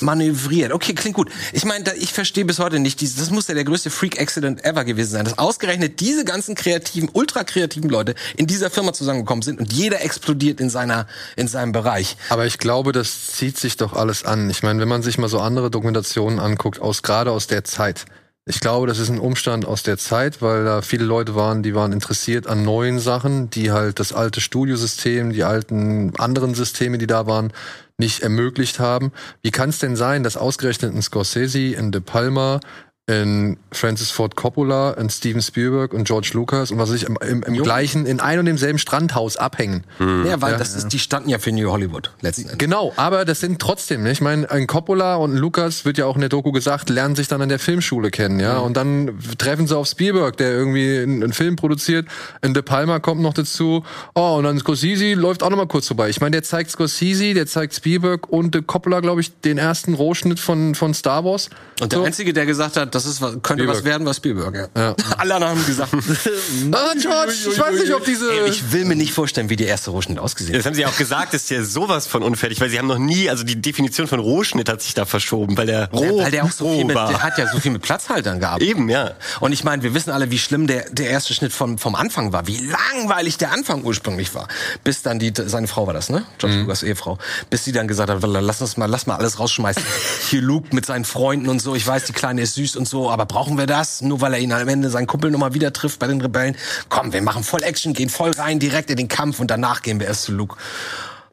manövriert. Okay, klingt gut. Ich meine, ich verstehe bis heute nicht, das muss ja der größte Freak-Accident ever gewesen sein, dass ausgerechnet diese ganzen kreativen, ultra kreativen Leute in dieser Firma zusammengekommen sind und jeder explodiert in seiner, in seinem Bereich. Aber ich glaube, das zieht sich doch alles an. Ich meine, wenn man sich mal so andere Dokumentationen anguckt, aus gerade aus der Zeit. Ich glaube, das ist ein Umstand aus der Zeit, weil da viele Leute waren, die waren interessiert an neuen Sachen, die halt das alte Studiosystem, die alten anderen Systeme, die da waren, nicht ermöglicht haben. Wie kann es denn sein, dass ausgerechnet ein Scorsese, ein De Palma, in Francis Ford Coppola, in Steven Spielberg und George Lucas und was weiß ich im, im, im gleichen, in ein und demselben Strandhaus abhängen. Ja, weil das ist, die standen ja für New Hollywood letzten Endes. Genau, aber das sind trotzdem, ne? ich meine, ein Coppola und ein Lucas wird ja auch in der Doku gesagt, lernen sich dann an der Filmschule kennen, ja, und dann treffen sie auf Spielberg, der irgendwie einen, einen Film produziert, in De Palma kommt noch dazu, oh, und dann Scorsese läuft auch noch mal kurz vorbei. Ich meine, der zeigt Scorsese, der zeigt Spielberg und De Coppola, glaube ich, den ersten Rohschnitt von, von Star Wars. Und der So. Einzige, der gesagt hat, das ist was, könnte was Spielberg. werden, war Spielberg. Ja. Ja. Alle anderen haben gesagt, Ah, George, ich weiß nicht, ob diese... ey, ich will mir nicht vorstellen, wie die erste Rohschnitt ausgesehen Das haben sie auch gesagt, ist ja sowas von unfertig, weil sie haben noch nie, also die Definition von Rohschnitt hat sich da verschoben, weil der roh, Ja, weil der auch so viel mit, war. der hat ja so viel mit Platzhaltern gearbeitet. Eben, ja. Und ich meine, wir wissen alle, wie schlimm der, der erste Schnitt von, vom Anfang war, wie langweilig der Anfang ursprünglich war. Bis dann die, seine Frau war das, ne? George Lucas Ehefrau. Bis sie dann gesagt hat, lass uns mal, lass mal alles rausschmeißen. Hier Luke mit seinen Freunden und so. Ich weiß, die Kleine ist süß und so, aber brauchen wir das? Nur weil er ihn am Ende seinen Kumpel nochmal wieder trifft bei den Rebellen? Komm, wir machen voll Action, gehen voll rein, direkt in den Kampf und danach gehen wir erst zu Luke.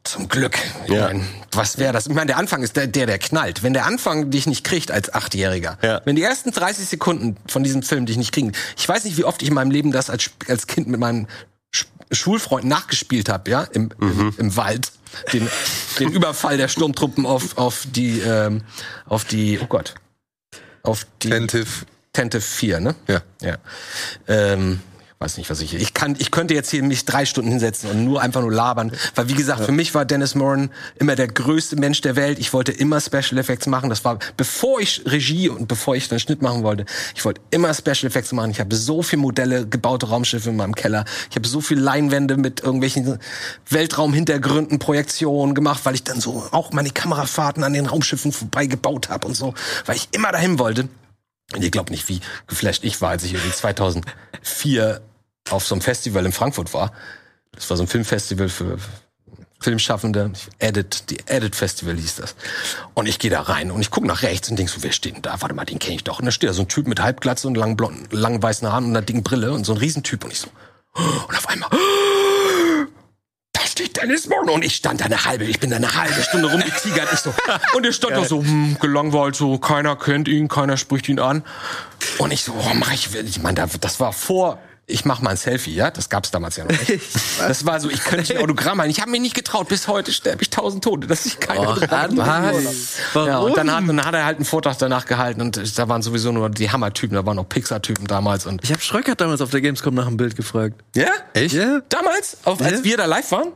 Zum Glück. Ich Ja. mein, was wäre das? Ich meine, der Anfang ist der, der, der knallt. Wenn der Anfang dich nicht kriegt als Achtjähriger, Ja. wenn die ersten 30 Sekunden von diesem Film dich nicht kriegen, ich weiß nicht, wie oft ich in meinem Leben das als, als Kind mit meinen Sch Schulfreunden nachgespielt habe, ja, im, im, im Wald. Den, den Überfall der Sturmtruppen auf, auf die, ähm, auf die, oh Gott, auf die Attentive. Tente 4, ne? Ja. Ja. Ähm, weiß nicht, was ich ich kann ich könnte jetzt hier mich drei Stunden hinsetzen und nur einfach nur labern, weil wie gesagt, für mich war Dennis Moran immer der größte Mensch der Welt. Ich wollte immer Special Effects machen. Das war bevor ich Regie und bevor ich den Schnitt machen wollte. Ich wollte immer Special Effects machen. Ich habe so viele Modelle gebaute Raumschiffe in meinem Keller. Ich habe so viele Leinwände mit irgendwelchen Weltraumhintergründen, Projektionen gemacht, weil ich dann so auch meine Kamerafahrten an den Raumschiffen vorbei gebaut habe und so, weil ich immer dahin wollte. Und ihr glaubt nicht, wie geflasht ich war, als ich irgendwie 2004 auf so einem Festival in Frankfurt war. Das war so ein Filmfestival für Filmschaffende. Edit, die Edit Festival hieß das. Und ich gehe da rein und ich gucke nach rechts und denk so, wer steht denn da? Warte mal, den kenne ich doch. Und da steht da so ein Typ mit Halbglatze und langen blonden, langen weißen Haaren und einer dicken Brille und so ein Riesentyp. Und ich so, und auf einmal, da steht Dennis Moran und ich stand da eine halbe, ich bin da eine halbe Stunde rumgetigert. Ich so, und er stand da so, hm, gelangweilt, so, keiner kennt ihn, keiner spricht ihn an. Und ich so, oh, mach ich, ich meine, das war vor, ich mach mal ein Selfie, ja, das gab's damals ja noch nicht. Das war so, ich könnte ein Autogramm machen. Ich habe mir nicht getraut, bis heute sterbe ich tausend Tote, dass ich keine Autogramm Ja, und dann hat, dann hat er halt einen Vortrag danach gehalten und da waren sowieso nur die Hammer-Typen, da waren noch Pixar-Typen damals und. Ich habe Schröckert damals auf der Gamescom nach einem Bild gefragt. Ja? Echt? Ja. Damals? Auf, als Ja. wir da live waren?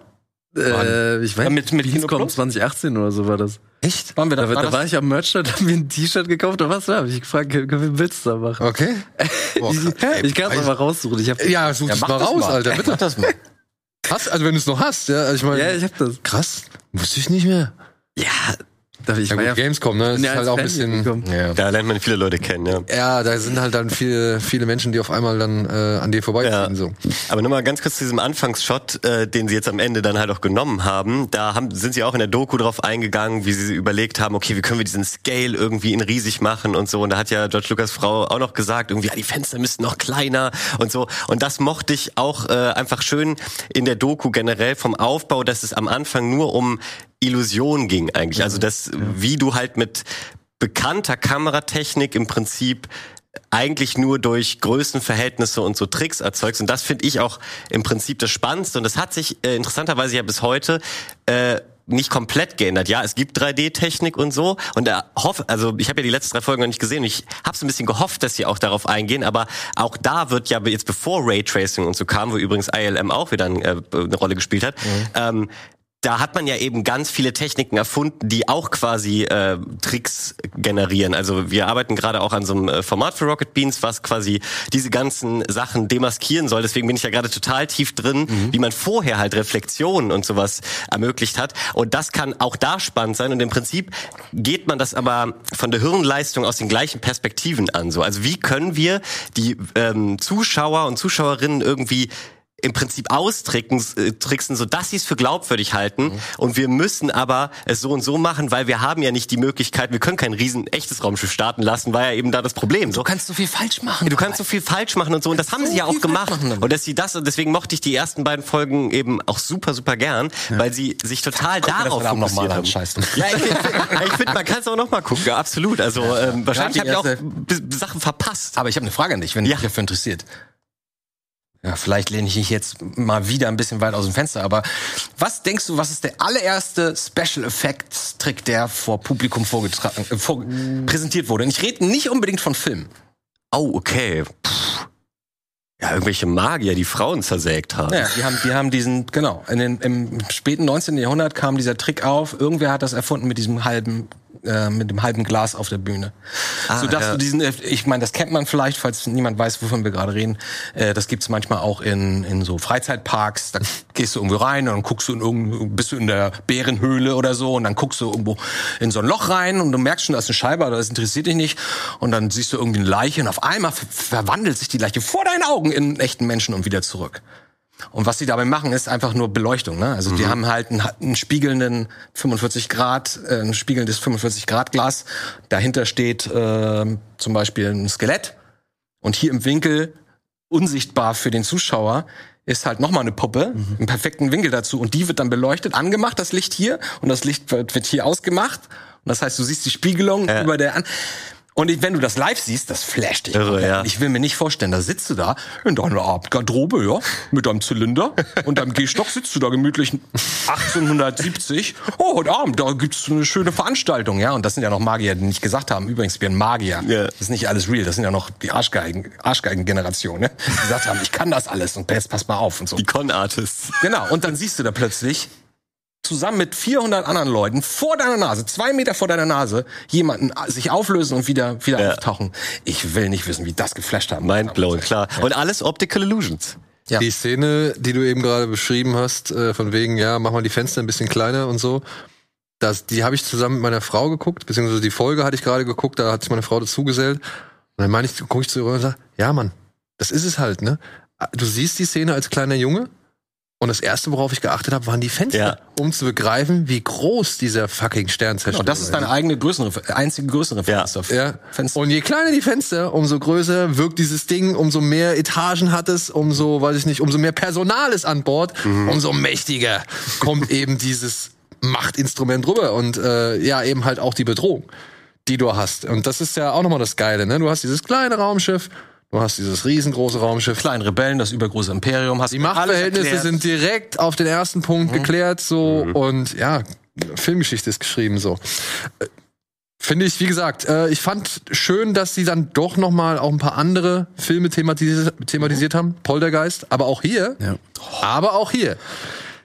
Äh, ich weiß mit- mit Kino Gamescom Plus? 2018 oder so war das. Echt? Waren wir da? Da, war da war ich am Merchstand, hab mir ein T-Shirt gekauft oder was? Da habe ich gefragt, können wir ein Bild zusammen machen? Okay. Boah, Ich, ich kann es aber raussuchen. Ich hab, Ja, such Ja, mal das raus, mal. Alter, Mach bitte. das mal. Hast, also wenn du es noch hast, ja, ich meine. ja, ich hab das. krass, wusste ich nicht mehr. Ja, da, ich Ja, gut, Gamescom, ne? Das ja, ist halt auch ein bisschen. Ja. Da lernt man viele Leute kennen, ja. Ja, da sind halt dann viele, viele Menschen, die auf einmal dann äh, an dir vorbeiziehen. Ja. So. Aber nochmal ganz kurz zu diesem Anfangsshot, äh, den sie jetzt am Ende dann halt auch genommen haben. Da haben, sind sie auch in der Doku drauf eingegangen, wie sie überlegt haben, okay, wie können wir diesen Scale irgendwie in riesig machen und so. Und da hat ja George Lucas Frau auch noch gesagt, irgendwie, ja, die Fenster müssten noch kleiner und so. Und das mochte ich auch äh, einfach schön in der Doku generell vom Aufbau, dass es am Anfang nur um Illusion ging eigentlich. Also das, wie du halt mit bekannter Kameratechnik im Prinzip eigentlich nur durch Größenverhältnisse und so Tricks erzeugst. Und das finde ich auch im Prinzip das Spannendste. Und das hat sich äh, interessanterweise ja bis heute äh, nicht komplett geändert. Ja, es gibt 3D-Technik und so. Und er hofft, also ich habe ja die letzten drei Folgen noch nicht gesehen. Und ich habe so ein bisschen gehofft, dass sie auch darauf eingehen. Aber auch da wird ja jetzt bevor Raytracing und so kam, wo übrigens ILM auch wieder ein, äh, eine Rolle gespielt hat, ähm, da hat man ja eben ganz viele Techniken erfunden, die auch quasi äh, Tricks generieren. Also wir arbeiten gerade auch an so einem äh, Format für Rocket Beans, was quasi diese ganzen Sachen demaskieren soll. Deswegen bin ich ja gerade total tief drin, wie man vorher halt Reflexionen und sowas ermöglicht hat. Und das kann auch da spannend sein. Und im Prinzip geht man das aber von der Hirnleistung aus den gleichen Perspektiven an. So, also wie können wir die ähm, Zuschauer und Zuschauerinnen irgendwie im Prinzip austricksen, äh, tricksen, so dass sie es für glaubwürdig halten. Und wir müssen aber es so und so machen, weil wir haben ja nicht die Möglichkeit, wir können kein riesen echtes Raumschiff starten lassen, war ja eben da das Problem. So. Du kannst so viel falsch machen. Du kannst so viel falsch machen und so. Und das haben so sie ja auch gemacht. Und dass sie das, und deswegen mochte ich die ersten beiden Folgen eben auch super, super gern, weil sie sich total mir das darauf mal fokussiert haben. Ja, ich finde, ich find, man kann es auch noch mal gucken, ja, absolut. Also ähm, wahrscheinlich habe ich auch Sachen verpasst. Aber ich habe eine Frage an dich, wenn Ja. dich dafür interessiert. Ja, vielleicht lehne ich mich jetzt mal wieder ein bisschen weit aus dem Fenster, aber was denkst du, was ist der allererste Special Effects Trick, der vor Publikum vorgetragen, äh, vor, präsentiert wurde? Und ich rede nicht unbedingt von Film. Oh, okay. Puh. Ja, irgendwelche Magier, die Frauen zersägt haben. Ja, die haben, die haben diesen, genau, in den, im späten 19. Jahrhundert kam dieser Trick auf. Irgendwer hat das erfunden mit diesem halben, äh, mit dem halben Glas auf der Bühne. Ah, so dass ja. du diesen, ich meine, das kennt man vielleicht, falls niemand weiß, wovon wir gerade reden. Äh, das gibt's manchmal auch in, in so Freizeitparks. Da gehst du irgendwo rein und dann guckst du in irgend, bist du in der Bärenhöhle oder so und dann guckst du irgendwo in so ein Loch rein und du merkst schon, da ist eine Scheibe, aber das interessiert dich nicht. Und dann siehst du irgendwie eine Leiche und auf einmal ver verwandelt sich die Leiche vor deinen Augen in einen echten Menschen und wieder zurück. Und was sie dabei machen, ist einfach nur Beleuchtung. Ne? Also die haben halt einen, einen spiegelnden 45 Grad, äh, ein spiegelndes 45 Grad Glas. Dahinter steht äh, zum Beispiel ein Skelett. Und hier im Winkel, unsichtbar für den Zuschauer, ist halt nochmal eine Puppe, im perfekten Winkel dazu. Und die wird dann beleuchtet, angemacht, das Licht hier. Und das Licht wird, wird hier ausgemacht. Und das heißt, du siehst die Spiegelung Ja. über der an. Und wenn du das live siehst, das flasht dich. Irre, ja. Ich will mir nicht vorstellen, da sitzt du da in deiner Abendgarderobe, ja, mit deinem Zylinder und deinem Gehstock sitzt du da gemütlich 1870. Oh, heute Abend, da gibt's eine schöne Veranstaltung, ja. Und das sind ja noch Magier, die nicht gesagt haben, übrigens, wir sind Magier. Ja. Das ist nicht alles real, das sind ja noch die Arschgeigen, Arschgeigen-Generation, ne? Die gesagt haben, ich kann das alles und jetzt pass mal auf und so. Die Con-Artists. Genau, und dann siehst du da plötzlich zusammen mit 400 anderen Leuten vor deiner Nase, zwei Meter vor deiner Nase, jemanden sich auflösen und wieder, wieder Ja. auftauchen. Ich will nicht wissen, wie das geflasht haben. Mindblown, klar. Und alles Optical Illusions. Ja. Die Szene, die du eben gerade beschrieben hast, äh, von wegen, ja, mach mal die Fenster ein bisschen kleiner und so, das, die habe ich zusammen mit meiner Frau geguckt, beziehungsweise die Folge hatte ich gerade geguckt, da hat sich meine Frau dazu gesellt. Und dann meine ich, gucke ich zu ihr und sage, ja, Mann, das ist es halt, ne? Du siehst die Szene als kleiner Junge und das erste, worauf ich geachtet habe, waren die Fenster, Ja. um zu begreifen, wie groß dieser fucking Sternzerstörer Genau, das ist deine eigene größere, einzige größere Ja. Fenster. Ja. Fenster. Und je kleiner die Fenster, umso größer wirkt dieses Ding, umso mehr Etagen hat es, umso, weiß ich nicht, umso mehr Personal ist an Bord, umso mächtiger kommt eben dieses Machtinstrument rüber und äh, ja, eben halt auch die Bedrohung, die du hast. Und das ist ja auch nochmal das Geile, ne? Du hast dieses kleine Raumschiff, du hast dieses riesengroße Raumschiff. kleinen Rebellen, das übergroße Imperium. Hast Die Machtverhältnisse sind direkt auf den ersten Punkt geklärt, so und ja, Filmgeschichte ist geschrieben so. Äh, Finde ich, wie gesagt, äh, ich fand schön, dass sie dann doch noch mal auch ein paar andere Filme thematisiert, thematisiert haben. Poltergeist, aber auch hier. Aber auch hier.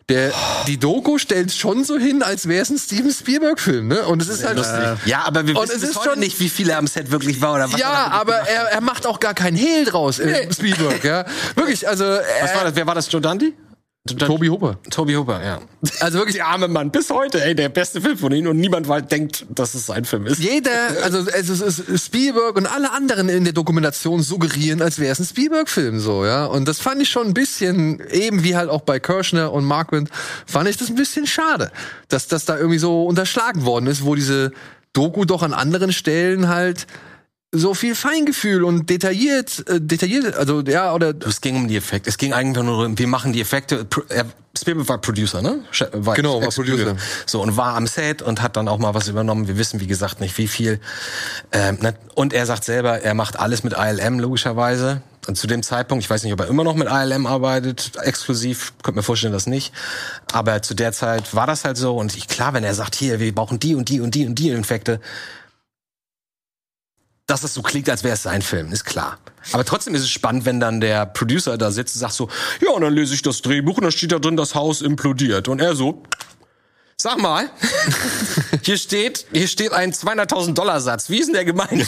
Der, die Doku stellt schon so hin, als wäre es ein Steven Spielberg-Film, ne? Und es ist halt Ja, aber wir Und wissen es bis ist heute schon- nicht, wie viele am Set wirklich war oder was. Ja, er aber er, er macht auch gar keinen Hehl draus, äh, Spielberg, ja. Wirklich, also Was war äh, das? Wer war das? Joe Dundee? Toby Hooper. Toby Hooper, ja. Also wirklich, Der arme Mann, bis heute, ey, der beste Film von ihm und niemand denkt, dass es sein Film ist. Jeder, also es ist, es ist Spielberg und alle anderen in der Dokumentation suggerieren, als wäre es ein Spielberg-Film so, ja. Und das fand ich schon ein bisschen, eben wie halt auch bei Kirschner und Markwind, fand ich das ein bisschen schade, dass das da irgendwie so unterschlagen worden ist, wo diese Doku doch an anderen Stellen halt so viel Feingefühl und detailliert, äh, detailliert, also ja, oder Es ging um die Effekte. Es ging eigentlich nur um, wir machen die Effekte. Pro- er- Spielberg war Producer, ne? War Genau, war. Producer. So, und war am Set und hat dann auch mal was übernommen. Wir wissen, wie gesagt, nicht wie viel. Ähm, ne? Und er sagt selber, er macht alles mit ILM, logischerweise. Und zu dem Zeitpunkt, ich weiß nicht, ob er immer noch mit ILM arbeitet, exklusiv, könnte mir vorstellen, dass nicht. Aber zu der Zeit war das halt so. Und ich, klar, wenn er sagt, hier, wir brauchen die und die und die und die Effekte, dass es so klingt, als wäre es sein Film, ist klar. Aber trotzdem ist es spannend, wenn dann der Producer da sitzt und sagt so, ja, und dann lese ich das Drehbuch und da steht da drin, das Haus implodiert. Und er so, sag mal, hier steht, hier steht ein 200.000 Dollar Satz. Wie ist denn der gemeint?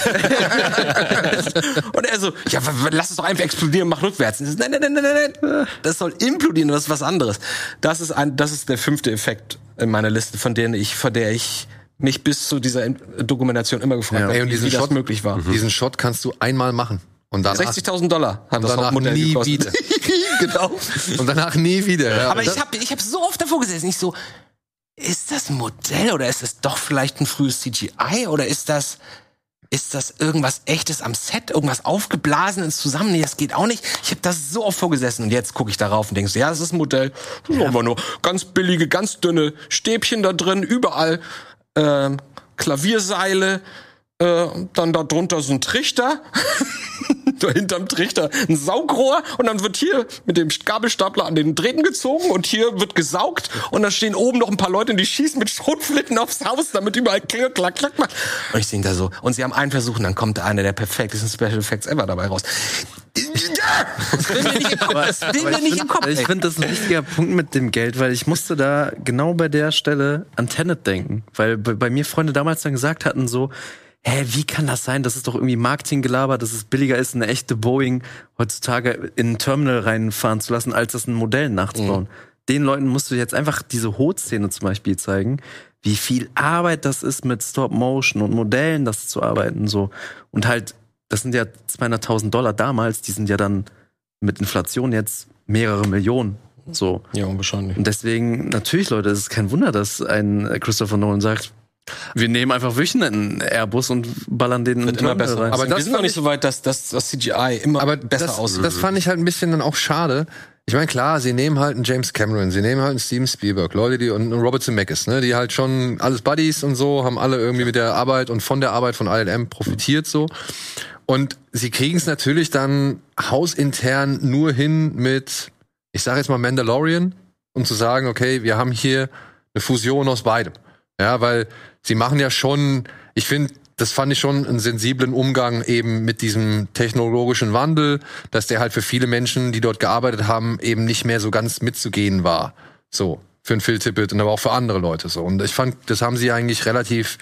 und er so, ja, lass es doch einfach explodieren, mach rückwärts. So, nein, nein, nein, nein, nein, das soll implodieren, das ist was anderes. Das ist ein, das ist der fünfte Effekt in meiner Liste, von denen ich, von der ich mich bis zu dieser Dokumentation immer gefragt habe, Ey, und wie, diesen wie das Shot- möglich war. diesen Shot kannst du einmal machen und danach, 60.000 Dollar hat das danach Hauptmodell nie gekostet. wieder. genau. und danach nie wieder. Ja, Aber das- ich habe ich hab so oft davor gesessen, ich so, ist das ein Modell oder ist es doch vielleicht ein frühes CGI oder ist das ist das irgendwas echtes am Set, irgendwas aufgeblasenes zusammen? Nee, das geht auch nicht. Ich habe das so oft vorgesessen und jetzt gucke ich darauf und denke so, ja, das ist ein Modell. Das ist aber nur ganz billige, ganz dünne Stäbchen da drin, überall ähm, Klavierseile, äh, dann da drunter so ein Trichter. da hinterm Trichter ein Saugrohr und dann wird hier mit dem Gabelstapler an den Drähten gezogen und hier wird gesaugt und dann stehen oben noch ein paar Leute, die schießen mit Schrotflinten aufs Haus, damit überall klack, klack, klack macht. Und ich denke da so, und sie haben einen Versuch und dann kommt einer der perfektesten Special Effects ever dabei raus. Das will mir nicht im Kopf, das will mir nicht im Kopf. Ich finde das ein wichtiger Punkt mit dem Geld, weil ich musste da genau bei der Stelle an Tenet denken. Weil bei, bei mir Freunde damals dann gesagt hatten so, hä, wie kann das sein? Das ist doch irgendwie Marketinggelaber, dass es billiger ist, eine echte Boeing heutzutage in ein Terminal reinfahren zu lassen, als das ein Modell nachts bauen. Den Leuten musst du jetzt einfach diese Hot-Szene zum Beispiel zeigen, wie viel Arbeit das ist, mit Stop-Motion und Modellen das zu arbeiten, so. Und halt, das sind ja 200.000 Dollar damals, die sind ja dann mit Inflation jetzt mehrere Millionen. So. Ja, wahrscheinlich. Und deswegen, natürlich, Leute, es ist kein Wunder, dass ein Christopher Nolan sagt, wir nehmen einfach wirklich einen Airbus und ballern den Wird immer besser. Aber Aber das wir sind noch nicht ich- so weit, dass, dass das CGI immer aber besser das, aussieht. das fand ich halt ein bisschen dann auch schade. Ich meine, klar, sie nehmen halt einen James Cameron, sie nehmen halt einen Steven Spielberg, Leute, die und einen Robert Zemeckis, ne, die halt schon alles Buddies und so, haben alle irgendwie mit der Arbeit und von der Arbeit von ILM profitiert so. Und sie kriegen es natürlich dann hausintern nur hin mit, ich sage jetzt mal Mandalorian, um zu sagen, okay, wir haben hier eine Fusion aus beidem. Ja, weil sie machen ja schon, ich finde, das fand ich schon einen sensiblen Umgang eben mit diesem technologischen Wandel, dass der halt für viele Menschen, die dort gearbeitet haben, eben nicht mehr so ganz mitzugehen war. So, für einen Phil Tippett und aber auch für andere Leute so. Und ich fand, das haben sie eigentlich relativ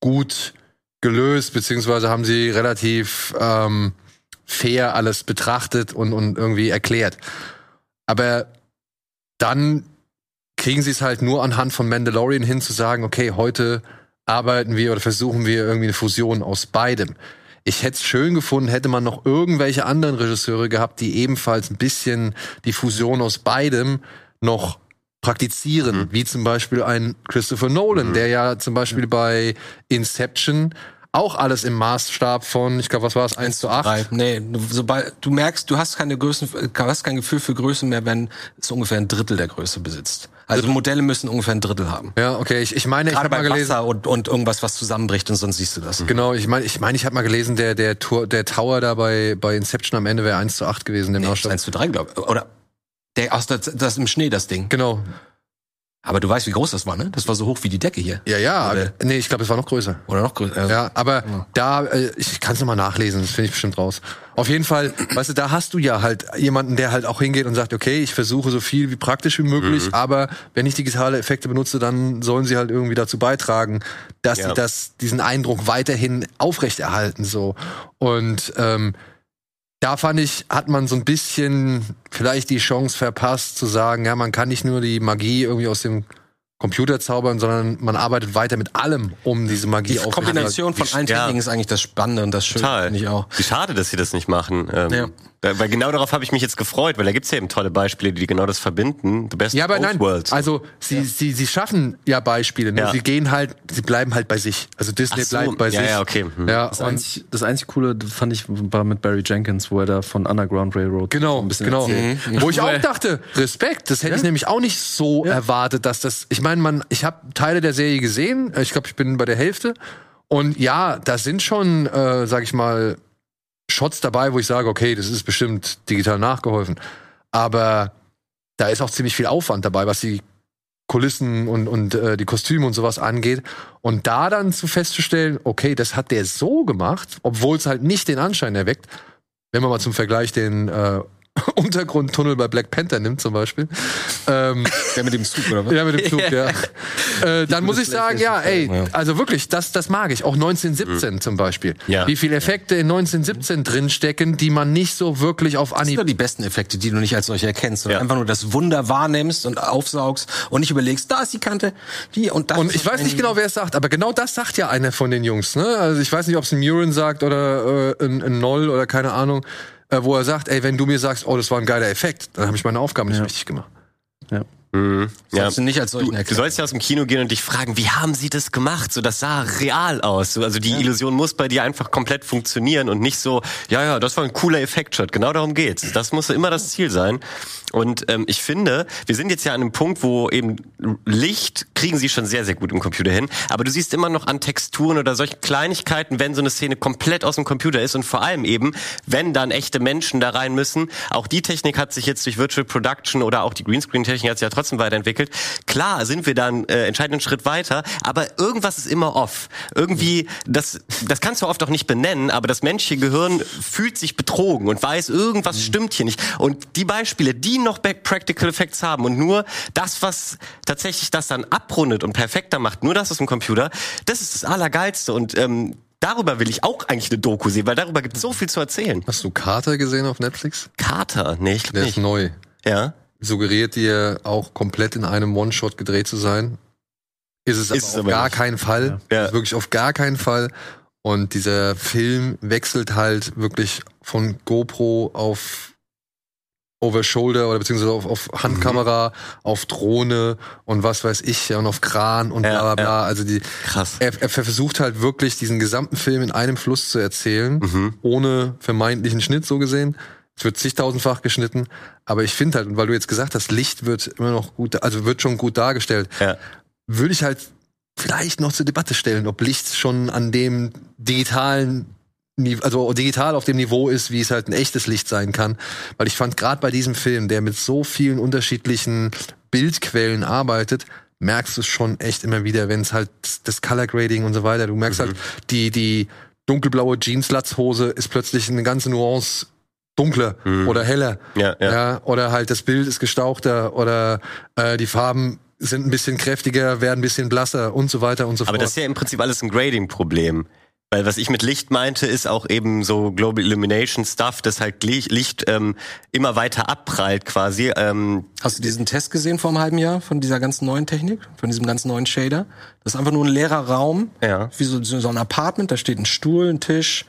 gut gelöst, beziehungsweise haben sie relativ ähm, fair alles betrachtet und, und irgendwie erklärt. Aber dann kriegen sie es halt nur anhand von Mandalorian hin zu sagen, okay, heute arbeiten wir oder versuchen wir irgendwie eine Fusion aus beidem. Ich hätte es schön gefunden, hätte man noch irgendwelche anderen Regisseure gehabt, die ebenfalls ein bisschen die Fusion aus beidem noch praktizieren, wie zum Beispiel ein Christopher Nolan, der ja zum Beispiel bei Inception auch alles im Maßstab von, ich glaube, was war es, 1 zu 8? Drei. Nee, sobald du merkst, du hast keine Größen, du hast kein Gefühl für Größe mehr, wenn es ungefähr ein Drittel der Größe besitzt. Also Modelle müssen ungefähr ein Drittel haben. Ja, okay, ich, ich meine, ich Gerade habe mal gelesen, Wasser und, und irgendwas, was zusammenbricht und sonst siehst du das. Genau, ich meine, ich, mein, ich habe mal gelesen, der, der, Tour, der Tower da bei, bei Inception am Ende wäre 1 zu 8 gewesen, dem Nee, Maßstab. 1 zu 3, glaube ich. Oder der aus das, das im Schnee, das Ding. Genau. Aber du weißt, wie groß das war, ne? Das war so hoch wie die Decke hier. Ja, ja. Oder- nee, ich glaube, es war noch größer. Oder noch größer. Ja, aber da, äh, ich kann es nochmal nachlesen, das finde ich bestimmt raus. Auf jeden Fall, weißt du, da hast du ja halt jemanden, der halt auch hingeht und sagt, okay, ich versuche so viel wie praktisch wie möglich, aber wenn ich digitale Effekte benutze, dann sollen sie halt irgendwie dazu beitragen, dass Ja. sie das, diesen Eindruck weiterhin aufrechterhalten, so. Und, ähm, da fand ich, hat man so ein bisschen vielleicht die Chance verpasst zu sagen, ja, man kann nicht nur die Magie irgendwie aus dem Computer zaubern, sondern man arbeitet weiter mit allem, um diese Magie Die. Kombination von allen Ja. Techniken ist eigentlich das Spannende und das Schöne, Total. finde ich auch. Wie schade, dass sie das nicht machen. Ähm, Ja. Weil genau darauf habe ich mich jetzt gefreut, weil da gibt's ja eben tolle Beispiele, die genau das verbinden. The best Ja, aber of both nein, worlds. also sie, sie, sie schaffen ja Beispiele, nur Ja. sie gehen halt, sie bleiben halt bei sich. Also Disney so, bleibt bei ja, sich. ja, okay. Hm. Ja, Das und einzig, das einzig Coole fand ich war mit Barry Jenkins, wo er da von Underground Railroad Genau, ein bisschen genau. erzählt. Wo ich auch dachte, Respekt, das hätte ich nämlich auch nicht so erwartet, dass das. Ich meine, man, ich habe Teile der Serie gesehen. Ich glaube, ich bin bei der Hälfte. Und ja, da sind schon, äh, sag ich mal, Shots dabei, wo ich sage, okay, das ist bestimmt digital nachgeholfen. Aber da ist auch ziemlich viel Aufwand dabei, was die Kulissen und, und äh, die Kostüme und sowas angeht. Und da dann zu festzustellen, okay, das hat der so gemacht, obwohl es halt nicht den Anschein erweckt, wenn man mal zum Vergleich den äh, Untergrundtunnel bei Black Panther nimmt zum Beispiel. Ähm, Der mit dem Zug, oder was? ja, mit dem Zug, ja. Äh, dann muss ich sagen, ja, ey, also wirklich, das, das mag ich. Auch 1917 zum Beispiel. Ja. Wie viele Effekte in 1917 drinstecken, die man nicht so wirklich auf Das sind Anhieb doch die besten Effekte, die du nicht als solche erkennst, sondern Ja. einfach nur das Wunder wahrnimmst und aufsaugst und nicht überlegst, da ist die Kante, die und das. Und ich weiß nicht genau, wer es sagt, aber genau das sagt ja einer von den Jungs. Ne? Also ich weiß nicht, ob es ein Murin sagt oder äh, ein, ein Noll oder keine Ahnung, wo er sagt, ey, wenn du mir sagst, oh, das war ein geiler Effekt, dann habe ich meine Aufgabe nicht richtig gemacht. Mhm. Ja. Du nicht als solchen Du, sollst ja aus dem Kino gehen und dich fragen, wie haben sie das gemacht? So, das sah real aus. So, also die Illusion muss bei dir einfach komplett funktionieren und nicht so, ja, ja, das war ein cooler Effektshot. Genau darum geht's. Das muss immer das Ziel sein. Und ähm, ich finde, wir sind jetzt ja an einem Punkt, wo eben Licht kriegen sie schon sehr, sehr gut im Computer hin. Aber du siehst immer noch an Texturen oder solchen Kleinigkeiten, wenn so eine Szene komplett aus dem Computer ist und vor allem eben, wenn dann echte Menschen da rein müssen. Auch die Technik hat sich jetzt durch Virtual Production oder auch die Greenscreen-Technik hat sich ja trotzdem weiterentwickelt. Klar sind wir dann äh, entscheidenden Schritt weiter, aber irgendwas ist immer off. Irgendwie, das, das kannst du oft auch nicht benennen, aber das menschliche Gehirn fühlt sich betrogen und weiß, irgendwas stimmt hier nicht. Und die Beispiele, die noch Practical Effects haben und nur das, was tatsächlich das dann abrundet und perfekter macht, nur das aus dem Computer, das ist das Allergeilste. Und ähm, darüber will ich auch eigentlich eine Doku sehen, weil darüber gibt es so viel zu erzählen. Hast du Carter gesehen auf Netflix? Carter, nee, ich glaub Der nicht. ist neu. Ja. Suggeriert dir auch komplett in einem One-Shot gedreht zu sein. Ist es, Ist aber auf aber gar nicht. keinen Fall. Ja. Ist wirklich auf gar keinen Fall. Und dieser Film wechselt halt wirklich von GoPro auf Over Shoulder oder beziehungsweise auf, auf Handkamera, auf Drohne und was weiß ich ja, und auf Kran und Ja, bla bla bla. Also die, Krass. er, er versucht halt wirklich diesen gesamten Film in einem Fluss zu erzählen, Mhm. ohne vermeintlichen Schnitt so gesehen. Es wird zigtausendfach geschnitten, aber ich finde halt, und weil du jetzt gesagt hast, Licht wird immer noch gut, also wird schon gut dargestellt, Ja. würde ich halt vielleicht noch zur Debatte stellen, ob Licht schon an dem digitalen also digital auf dem Niveau ist, wie es halt ein echtes Licht sein kann. Weil ich fand gerade bei diesem Film, der mit so vielen unterschiedlichen Bildquellen arbeitet, merkst du es schon echt immer wieder, wenn es halt das Color Grading und so weiter, du merkst halt, die, die dunkelblaue Jeans-Latzhose ist plötzlich eine ganze Nuance dunkler oder heller. Ja, ja. Ja, oder halt das Bild ist gestauchter oder äh, die Farben sind ein bisschen kräftiger, werden ein bisschen blasser und so weiter und so Aber fort. das ist ja im Prinzip alles ein Grading-Problem. Weil was ich mit Licht meinte, ist auch eben so Global Illumination Stuff, dass halt Li- Licht ähm, immer weiter abprallt quasi. Ähm, Hast du diesen Test gesehen vor einem halben Jahr von dieser ganzen neuen Technik, von diesem ganz neuen Shader? Das ist einfach nur ein leerer Raum, Ja. wie so, so ein Apartment, da steht ein Stuhl, ein Tisch,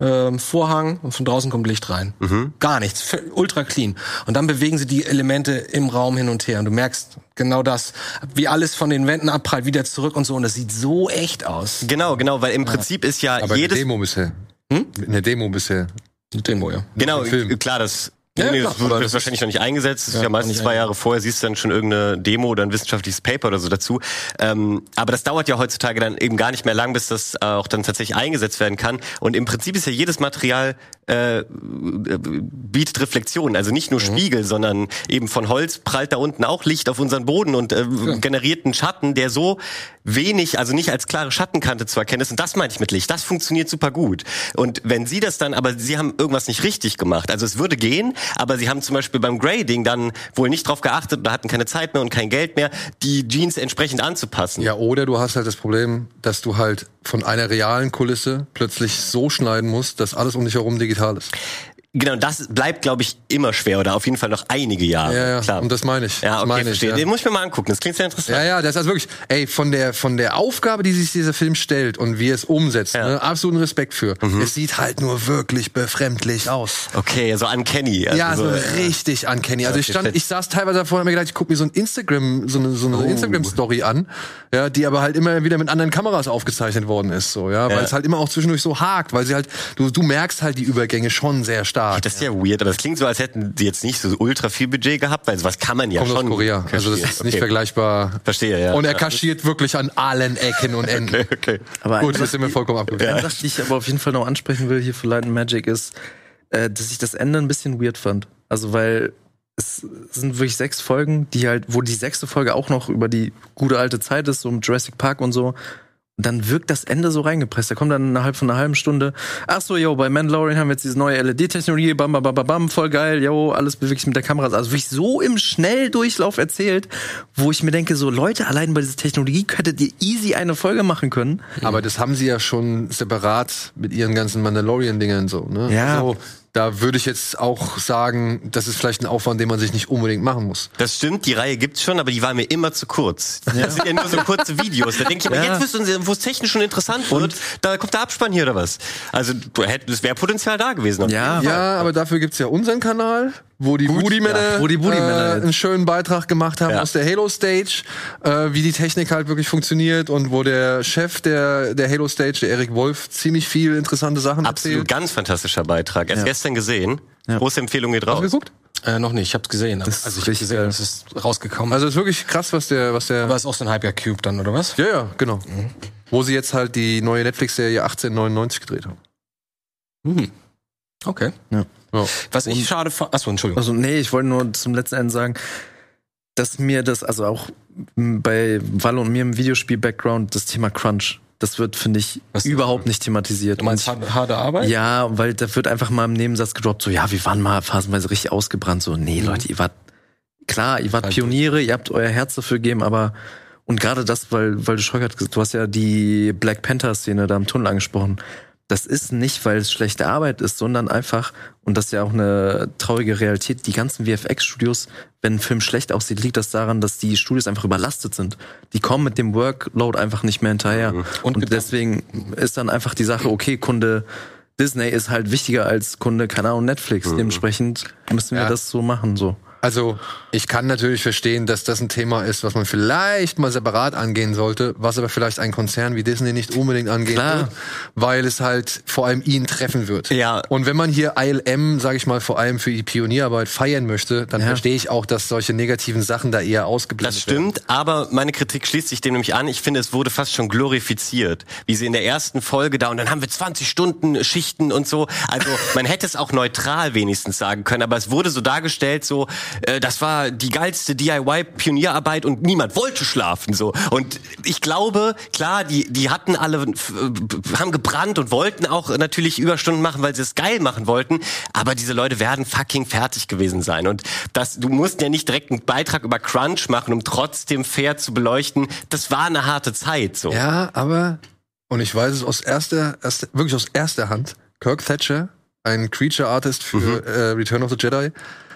ähm, Vorhang und von draußen kommt Licht rein. Gar nichts, ultra clean. Und dann bewegen sie die Elemente im Raum hin und her und du merkst genau das, wie alles von den Wänden abprallt, wieder zurück und so und das sieht so echt aus. genau, genau, weil im Prinzip ist ja Aber in der jedes Demo bisher. In der Demo bisher. Die Demo, ja. Genau, klar, das, Ja, nee, das wurde das wahrscheinlich noch nicht eingesetzt. Das ist Ja, ja meistens zwei Jahre vorher, siehst du dann schon irgendeine Demo oder ein wissenschaftliches Paper oder so dazu. Ähm, aber das dauert ja heutzutage dann eben gar nicht mehr lang, bis das äh, auch dann tatsächlich eingesetzt werden kann. Und im Prinzip ist ja jedes Material äh, bietet Reflexion, also nicht nur Spiegel, sondern eben von Holz prallt da unten auch Licht auf unseren Boden und äh, generiert einen Schatten, der so wenig, also nicht als klare Schattenkante zu erkennen ist. Und das meine ich mit Licht. Das funktioniert super gut. Und wenn Sie das dann, aber Sie haben irgendwas nicht richtig gemacht. Also es würde gehen, aber Sie haben zum Beispiel beim Grading dann wohl nicht drauf geachtet oder hatten keine Zeit mehr und kein Geld mehr, die Jeans entsprechend anzupassen. Ja, oder du hast halt das Problem, dass du halt von einer realen Kulisse plötzlich so schneiden musst, dass alles um dich herum digital ist. Genau, das bleibt, glaube ich, immer schwer oder auf jeden Fall noch einige Jahre. Ja, ja, Klar. und das meine ich. ja, okay, meine ich, verstehe. ja. Den muss ich mir mal angucken. Das klingt sehr interessant. Ja, ja, das ist also wirklich, ey, von der, von der Aufgabe, die sich dieser Film stellt und wie er es umsetzt, Ja. ne, absoluten Respekt für. Es sieht halt nur wirklich befremdlich aus. Okay, so uncanny. Also ja, so so, richtig uncanny. Also ich stand, ich saß teilweise davor und hab mir gedacht, ich guck mir so ein Instagram, so eine, so eine Instagram-Story an, ja, die aber halt immer wieder mit anderen Kameras aufgezeichnet worden ist, so, ja, weil Ja. es halt immer auch zwischendurch so hakt, weil sie halt, du, du merkst halt die Übergänge schon sehr stark. Das ist ja weird, aber es klingt so, als hätten die jetzt nicht so ultra viel Budget gehabt, weil sowas kann man ja Kommt aus schon. Korea. Also das ist nicht Okay. vergleichbar. Verstehe, ja. Und er Ja. kaschiert wirklich an allen Ecken und Enden. Okay, okay. Aber Gut, das sind wir vollkommen abgewichen. Eine Sache, die ich aber auf jeden Fall noch ansprechen will hier für Light and Magic ist, äh, dass ich das Ende ein bisschen weird fand. Also weil es sind wirklich sechs Folgen, die halt, wo die sechste Folge auch noch über die gute alte Zeit ist, so mit Jurassic Park und so. Dann wirkt das Ende so reingepresst. Da kommt dann innerhalb von einer halben Stunde, ach so, yo, bei Mandalorian haben wir jetzt diese neue LED-Technologie, bam, bam, bam, bam, voll geil, yo, alles bewegt sich mit der Kamera. Also wirklich so im Schnelldurchlauf erzählt, wo ich mir denke, so Leute, allein bei dieser Technologie könntet ihr easy eine Folge machen können. Aber das haben sie ja schon separat mit ihren ganzen Mandalorian-Dingern so, ne? Ja. Also, da würde ich jetzt auch sagen, das ist vielleicht ein Aufwand, den man sich nicht unbedingt machen muss. Das stimmt, die Reihe gibt's schon, aber die war mir immer zu kurz. Das sind ja nur so kurze Videos. Da denke ich aber, Ja. jetzt wissen Sie, wo es technisch schon interessant wird, da kommt der Abspann hier oder was. Also es wäre Potenzial da gewesen. Ja. Ja, aber dafür gibt's ja unseren Kanal, wo die Woody-Männer ja, wo die Woody-Männer äh, einen schönen Beitrag gemacht haben Ja. aus der Halo-Stage, äh, wie die Technik halt wirklich funktioniert und wo der Chef der, der Halo-Stage, der Erik Wolf, ziemlich viel interessante Sachen Absolut, erzählt. ganz fantastischer Beitrag. Erst gestern gesehen. Große Empfehlung geht Hast raus. du geguckt? Äh, noch nicht, ich hab's gesehen. Das ist also ich richtig hab gesehen, es ist rausgekommen. Also es ist wirklich krass, was der, was der. aber es ist auch so ein Hyper Cube dann, oder was? Ja, ja, genau. Wo sie jetzt halt die neue Netflix-Serie 1899 gedreht haben. Mhm. Okay. Ja. Was ich schade fand. Achso, Entschuldigung. Also, nee, ich wollte nur zum letzten Ende sagen, dass mir das, also auch bei Walle und mir im Videospiel-Background, das Thema Crunch, das wird, finde ich, Was- überhaupt nicht thematisiert. Du meinst Und harte, harte Arbeit? Ja, weil da wird einfach mal im Nebensatz gedroppt, so, ja, wir waren mal phasenweise richtig ausgebrannt, so, nee, Leute, ihr wart, klar, ihr wart Halt Pioniere, ihr habt euer Herz dafür gegeben, aber, und gerade das, weil, weil du Schröckert gesagt du hast ja die Black Panther-Szene da im Tunnel angesprochen. Das ist nicht, weil es schlechte Arbeit ist, sondern einfach, und das ist ja auch eine traurige Realität, die ganzen VFX-Studios, wenn ein Film schlecht aussieht, liegt das daran, dass die Studios einfach überlastet sind. Die kommen mit dem Workload einfach nicht mehr hinterher. Und Und, gedacht- deswegen ist dann einfach die Sache, okay, Kunde Disney ist halt wichtiger als Kunde, keine Ahnung, Netflix. Dementsprechend müssen wir Ja. das so machen, so. Also, ich kann natürlich verstehen, dass das ein Thema ist, was man vielleicht mal separat angehen sollte, was aber vielleicht ein Konzern wie Disney nicht unbedingt angehen Klar. wird, weil es halt vor allem ihn treffen wird. Ja. Und wenn man hier ILM, sage ich mal, vor allem für die Pionierarbeit feiern möchte, dann verstehe ich auch, dass solche negativen Sachen da eher ausgeblendet Das stimmt, aber meine Kritik schließt sich dem nämlich an. Ich finde, es wurde fast schon glorifiziert, wie sie in der ersten Folge da und dann haben wir 20 Stunden Schichten und so. Also man hätte es auch neutral wenigstens sagen können, aber es wurde so dargestellt, so äh, das war die geilste DIY-Pionierarbeit und niemand wollte schlafen so. Und ich glaube, klar, die die hatten alle äh, haben gebrannt und wollten auch natürlich Überstunden machen, weil sie es geil machen wollten. Aber diese Leute werden fucking fertig gewesen sein. Und das, du musst ja nicht direkt einen Beitrag über Crunch machen, um trotzdem fair zu beleuchten. Das war eine harte Zeit, so. Ja, aber, und ich weiß es aus erster, erster wirklich aus erster Hand, Kirk Thatcher, ein Creature Artist für äh, Return of the Jedi,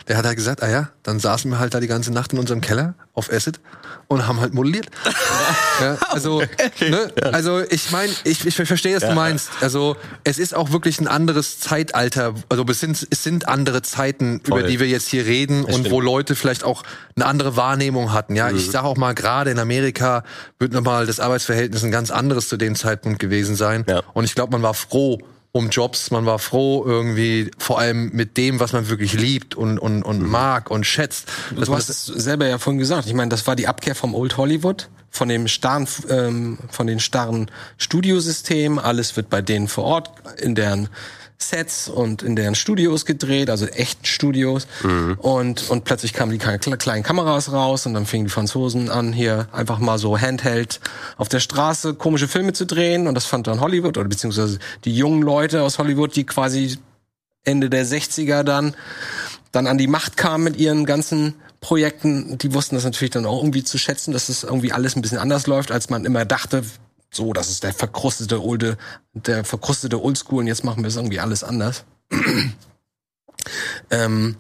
der hat halt gesagt, ah ja, dann saßen wir halt da die ganze Nacht in unserem Keller auf Acid und haben halt modelliert. ja, also, ne, also ich meine, ich, ich verstehe, was du meinst. Also es ist auch wirklich ein anderes Zeitalter. Also es sind, es sind andere Zeiten, über die wir jetzt hier reden und wo Leute vielleicht auch eine andere Wahrnehmung hatten. Ja, ich sage auch mal, gerade in Amerika wird nochmal das Arbeitsverhältnis ein ganz anderes zu dem Zeitpunkt gewesen sein. Ja. Und ich glaube, man war froh um Jobs, man war froh irgendwie, vor allem mit dem, was man wirklich liebt und, und, und mag und schätzt. Dass Du hast es selber ja vorhin gesagt. Ich meine, das war die Abkehr vom Old Hollywood, von dem starren, ähm, von den starren Studiosystemen. Alles wird bei denen vor Ort in deren Sets und in deren Studios gedreht, also echten Studios. Und, und plötzlich kamen die kle- kleinen Kameras raus und dann fingen die Franzosen an, hier einfach mal so handheld auf der Straße komische Filme zu drehen. Und das fand dann Hollywood oder beziehungsweise die jungen Leute aus Hollywood, die quasi Ende der 60er dann dann an die Macht kamen mit ihren ganzen Projekten, die wussten das natürlich dann auch irgendwie zu schätzen, dass es irgendwie alles ein bisschen anders läuft, als man immer dachte, so, das ist der verkrustete olde, der verkrustete Oldschool und jetzt machen wir es irgendwie alles anders. Ähm,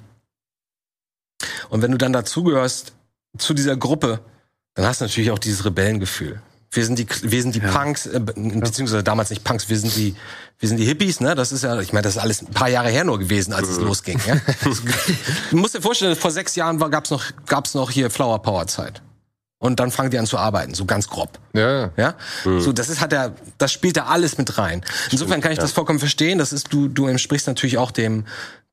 und wenn du dann dazugehörst zu dieser Gruppe, dann hast du natürlich auch dieses Rebellengefühl. Wir sind die, wir sind die Punks, äh, beziehungsweise damals nicht Punks, wir sind die, wir sind die Hippies, ne? Das ist ja, ich meine, das ist alles ein paar Jahre her nur gewesen, als es losging. Ja? du musst dir vorstellen, vor sechs Jahren war, gab's noch, gab's noch hier Flower Power Zeit. Und dann fangen die an zu arbeiten, so ganz grob. Ja. Ja, so das ist hat er, das spielt da alles mit rein. Insofern kann ich das vollkommen verstehen. Das ist du, du entsprichst natürlich auch dem,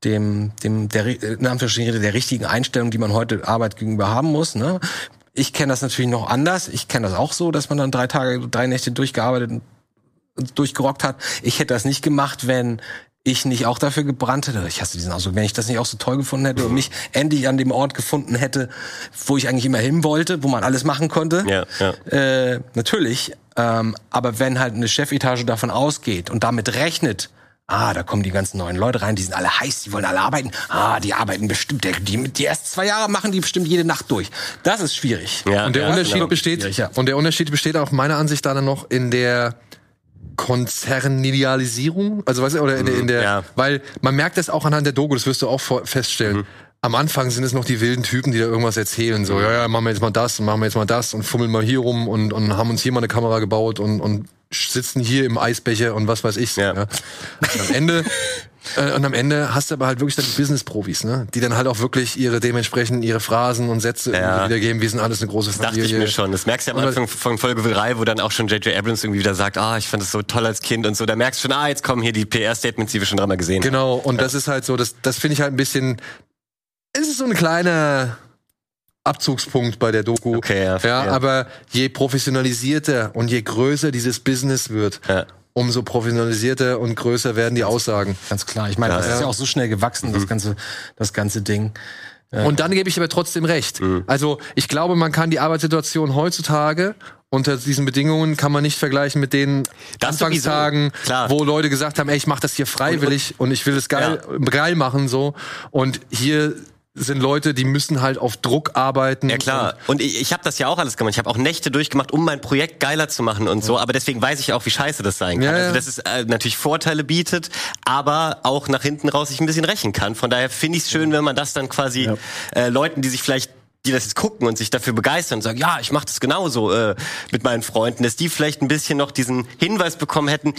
dem, dem der in Anführungsstrichen der richtigen Einstellung, die man heute Arbeit gegenüber haben muss. Ne? Ich kenne das natürlich noch anders. Ich kenne das auch so, dass man dann drei Tage, drei Nächte durchgearbeitet und durchgerockt hat. Ich hätte das nicht gemacht, wenn ich nicht auch dafür gebrannt hätte. Ich hasse diesen Ausdruck. Wenn ich das nicht auch so toll gefunden hätte und mich endlich an dem Ort gefunden hätte, wo ich eigentlich immer hin wollte, wo man alles machen konnte. Ja, ja. Äh, natürlich. Ähm, aber wenn halt eine Chefetage davon ausgeht und damit rechnet, ah, da kommen die ganzen neuen Leute rein, die sind alle heiß, die wollen alle arbeiten. Ah, die arbeiten bestimmt, die, die ersten zwei Jahre machen die bestimmt jede Nacht durch. Das ist schwierig. Ja, Und der ja, Unterschied genau. besteht, Schwierig, ja. und der Unterschied besteht auch meiner Ansicht nach dann noch in der Konzernialisierung, also weißt du, oder in, der- in der, ja. weil man merkt das auch anhand der Doku, das wirst du auch feststellen. Am Anfang sind es noch die wilden Typen, die da irgendwas erzählen, so, ja, ja, machen wir jetzt mal das und machen wir jetzt mal das und fummeln mal hier rum und, und haben uns hier mal eine Kamera gebaut und, und sitzen hier im Eisbecher und was weiß ich. so, Ja. Ja. Am Ende, äh, und am Ende hast du aber halt wirklich dann die Business-Profis, ne? Die dann halt auch wirklich ihre dementsprechend ihre Phrasen und Sätze Ja. wiedergeben. Wir sind alles eine große Das dachte Familie. ich mir schon. Das merkst du ja am Anfang von Folge 3, wo dann auch schon J.J. Abrams irgendwie wieder sagt, ah, ich fand das so toll als Kind und so. Da merkst du schon, ah, jetzt kommen hier die PR-Statements, die wir schon dreimal gesehen haben. Genau, und das ist halt so, das, das finde ich halt ein bisschen, es ist so ein kleiner Abzugspunkt bei der Doku. Okay, ja, ja, ja. aber je professionalisierter und je größer dieses Business wird, Ja. Umso professionalisierter und größer werden die Aussagen. Ganz klar. Ich meine, das ist ja auch so schnell gewachsen, das ganze, das ganze Ding. Und dann gebe ich aber trotzdem recht. Also ich glaube, man kann die Arbeitssituation heutzutage unter diesen Bedingungen kann man nicht vergleichen mit den Das. Anfangstagen, wo Leute gesagt haben, ey, ich mache das hier freiwillig und, ich will es geil, geil machen so. Und hier sind Leute, die müssen halt auf Druck arbeiten. Ja klar. Und ich, ich habe das ja auch alles gemacht. Ich habe auch Nächte durchgemacht, um mein Projekt geiler zu machen und so. Aber deswegen weiß ich auch, wie scheiße das sein kann. Ja, ja. Also dass es äh, natürlich Vorteile bietet, aber auch nach hinten raus sich ein bisschen rächen kann. Von daher finde ich es schön, wenn man das dann quasi äh, Leuten, die sich vielleicht die das jetzt gucken und sich dafür begeistern und sagen, ja, ich mache das genauso äh, mit meinen Freunden, dass die vielleicht ein bisschen noch diesen Hinweis bekommen hätten,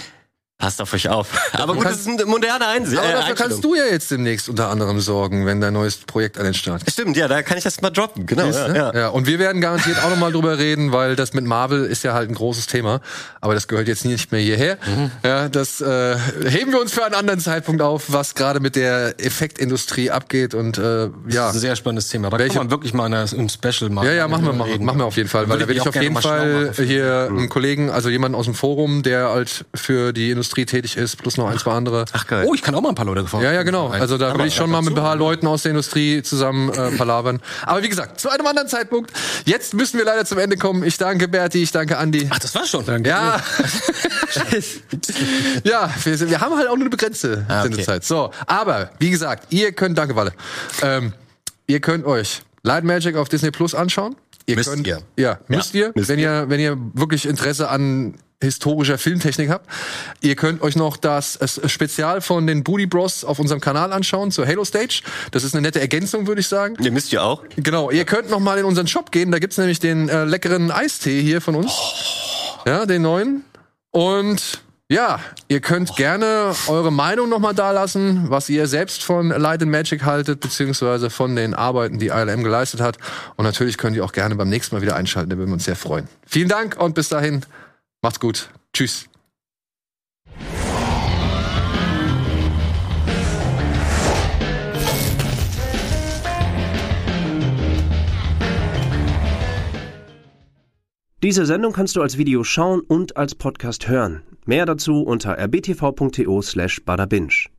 passt auf euch auf. Aber gut, das ist eine moderne Einsicht. Aber äh, dafür kannst du ja jetzt demnächst unter anderem sorgen, wenn dein neues Projekt an den Start geht. Stimmt, ja, da kann ich das mal droppen. Genau. Siehst Ja, du? ja. ja, und wir werden garantiert auch nochmal drüber reden, weil das mit Marvel ist ja halt ein großes Thema. Aber das gehört jetzt nicht mehr hierher. Ja, das äh, heben wir uns für einen anderen Zeitpunkt auf, was gerade mit der Effektindustrie abgeht. Und äh, ja, Das ist ein sehr spannendes Thema. Da Welche- kann man wirklich mal in einem Special machen. ja, ja, machen wir, machen, machen wir auf jeden Fall, weil da will ich auf jeden Fall hier einen Kollegen, also jemanden aus dem Forum, der halt für die Industrie tätig ist, plus noch ein, zwei andere. Ach geil. Oh, ich kann auch mal ein paar Leute gefragt. Ja, ja, genau. Also da will ich schon mal mit ein paar Leuten aus der Industrie zusammen äh, palabern. Aber wie gesagt, zu einem anderen Zeitpunkt. Jetzt müssen wir leider zum Ende kommen. Ich danke Berti, ich danke Andi. Ach, das war schon. Ja. ja, wir, sind, wir haben halt auch nur eine begrenzte Ah, okay. Sendezeit. So, aber wie gesagt, ihr könnt, danke Walle, ähm, ihr könnt euch Light Magic auf Disney Plus anschauen. Ihr Müsst könnt, ihr. Ja, müsst ihr, wenn ihr, wenn ihr wirklich Interesse an historischer Filmtechnik habt. Ihr könnt euch noch das Spezial von den Booty Bros auf unserem Kanal anschauen zur Halo Stage. Das ist eine nette Ergänzung, würde ich sagen. Ihr müsst ihr auch. Genau, ihr könnt noch mal in unseren Shop gehen. Da gibt's nämlich den äh, leckeren Eistee hier von uns. Ja, den neuen. Und ja, ihr könnt gerne eure Meinung noch mal dalassen, was ihr selbst von Light and Magic haltet, beziehungsweise von den Arbeiten, die ILM geleistet hat. Und natürlich könnt ihr auch gerne beim nächsten Mal wieder einschalten. Da würden wir uns sehr freuen. Vielen Dank und bis dahin. Macht's gut. Tschüss. Diese Sendung kannst du als Video schauen und als Podcast hören. Mehr dazu unter rbtv.to slash badabinch.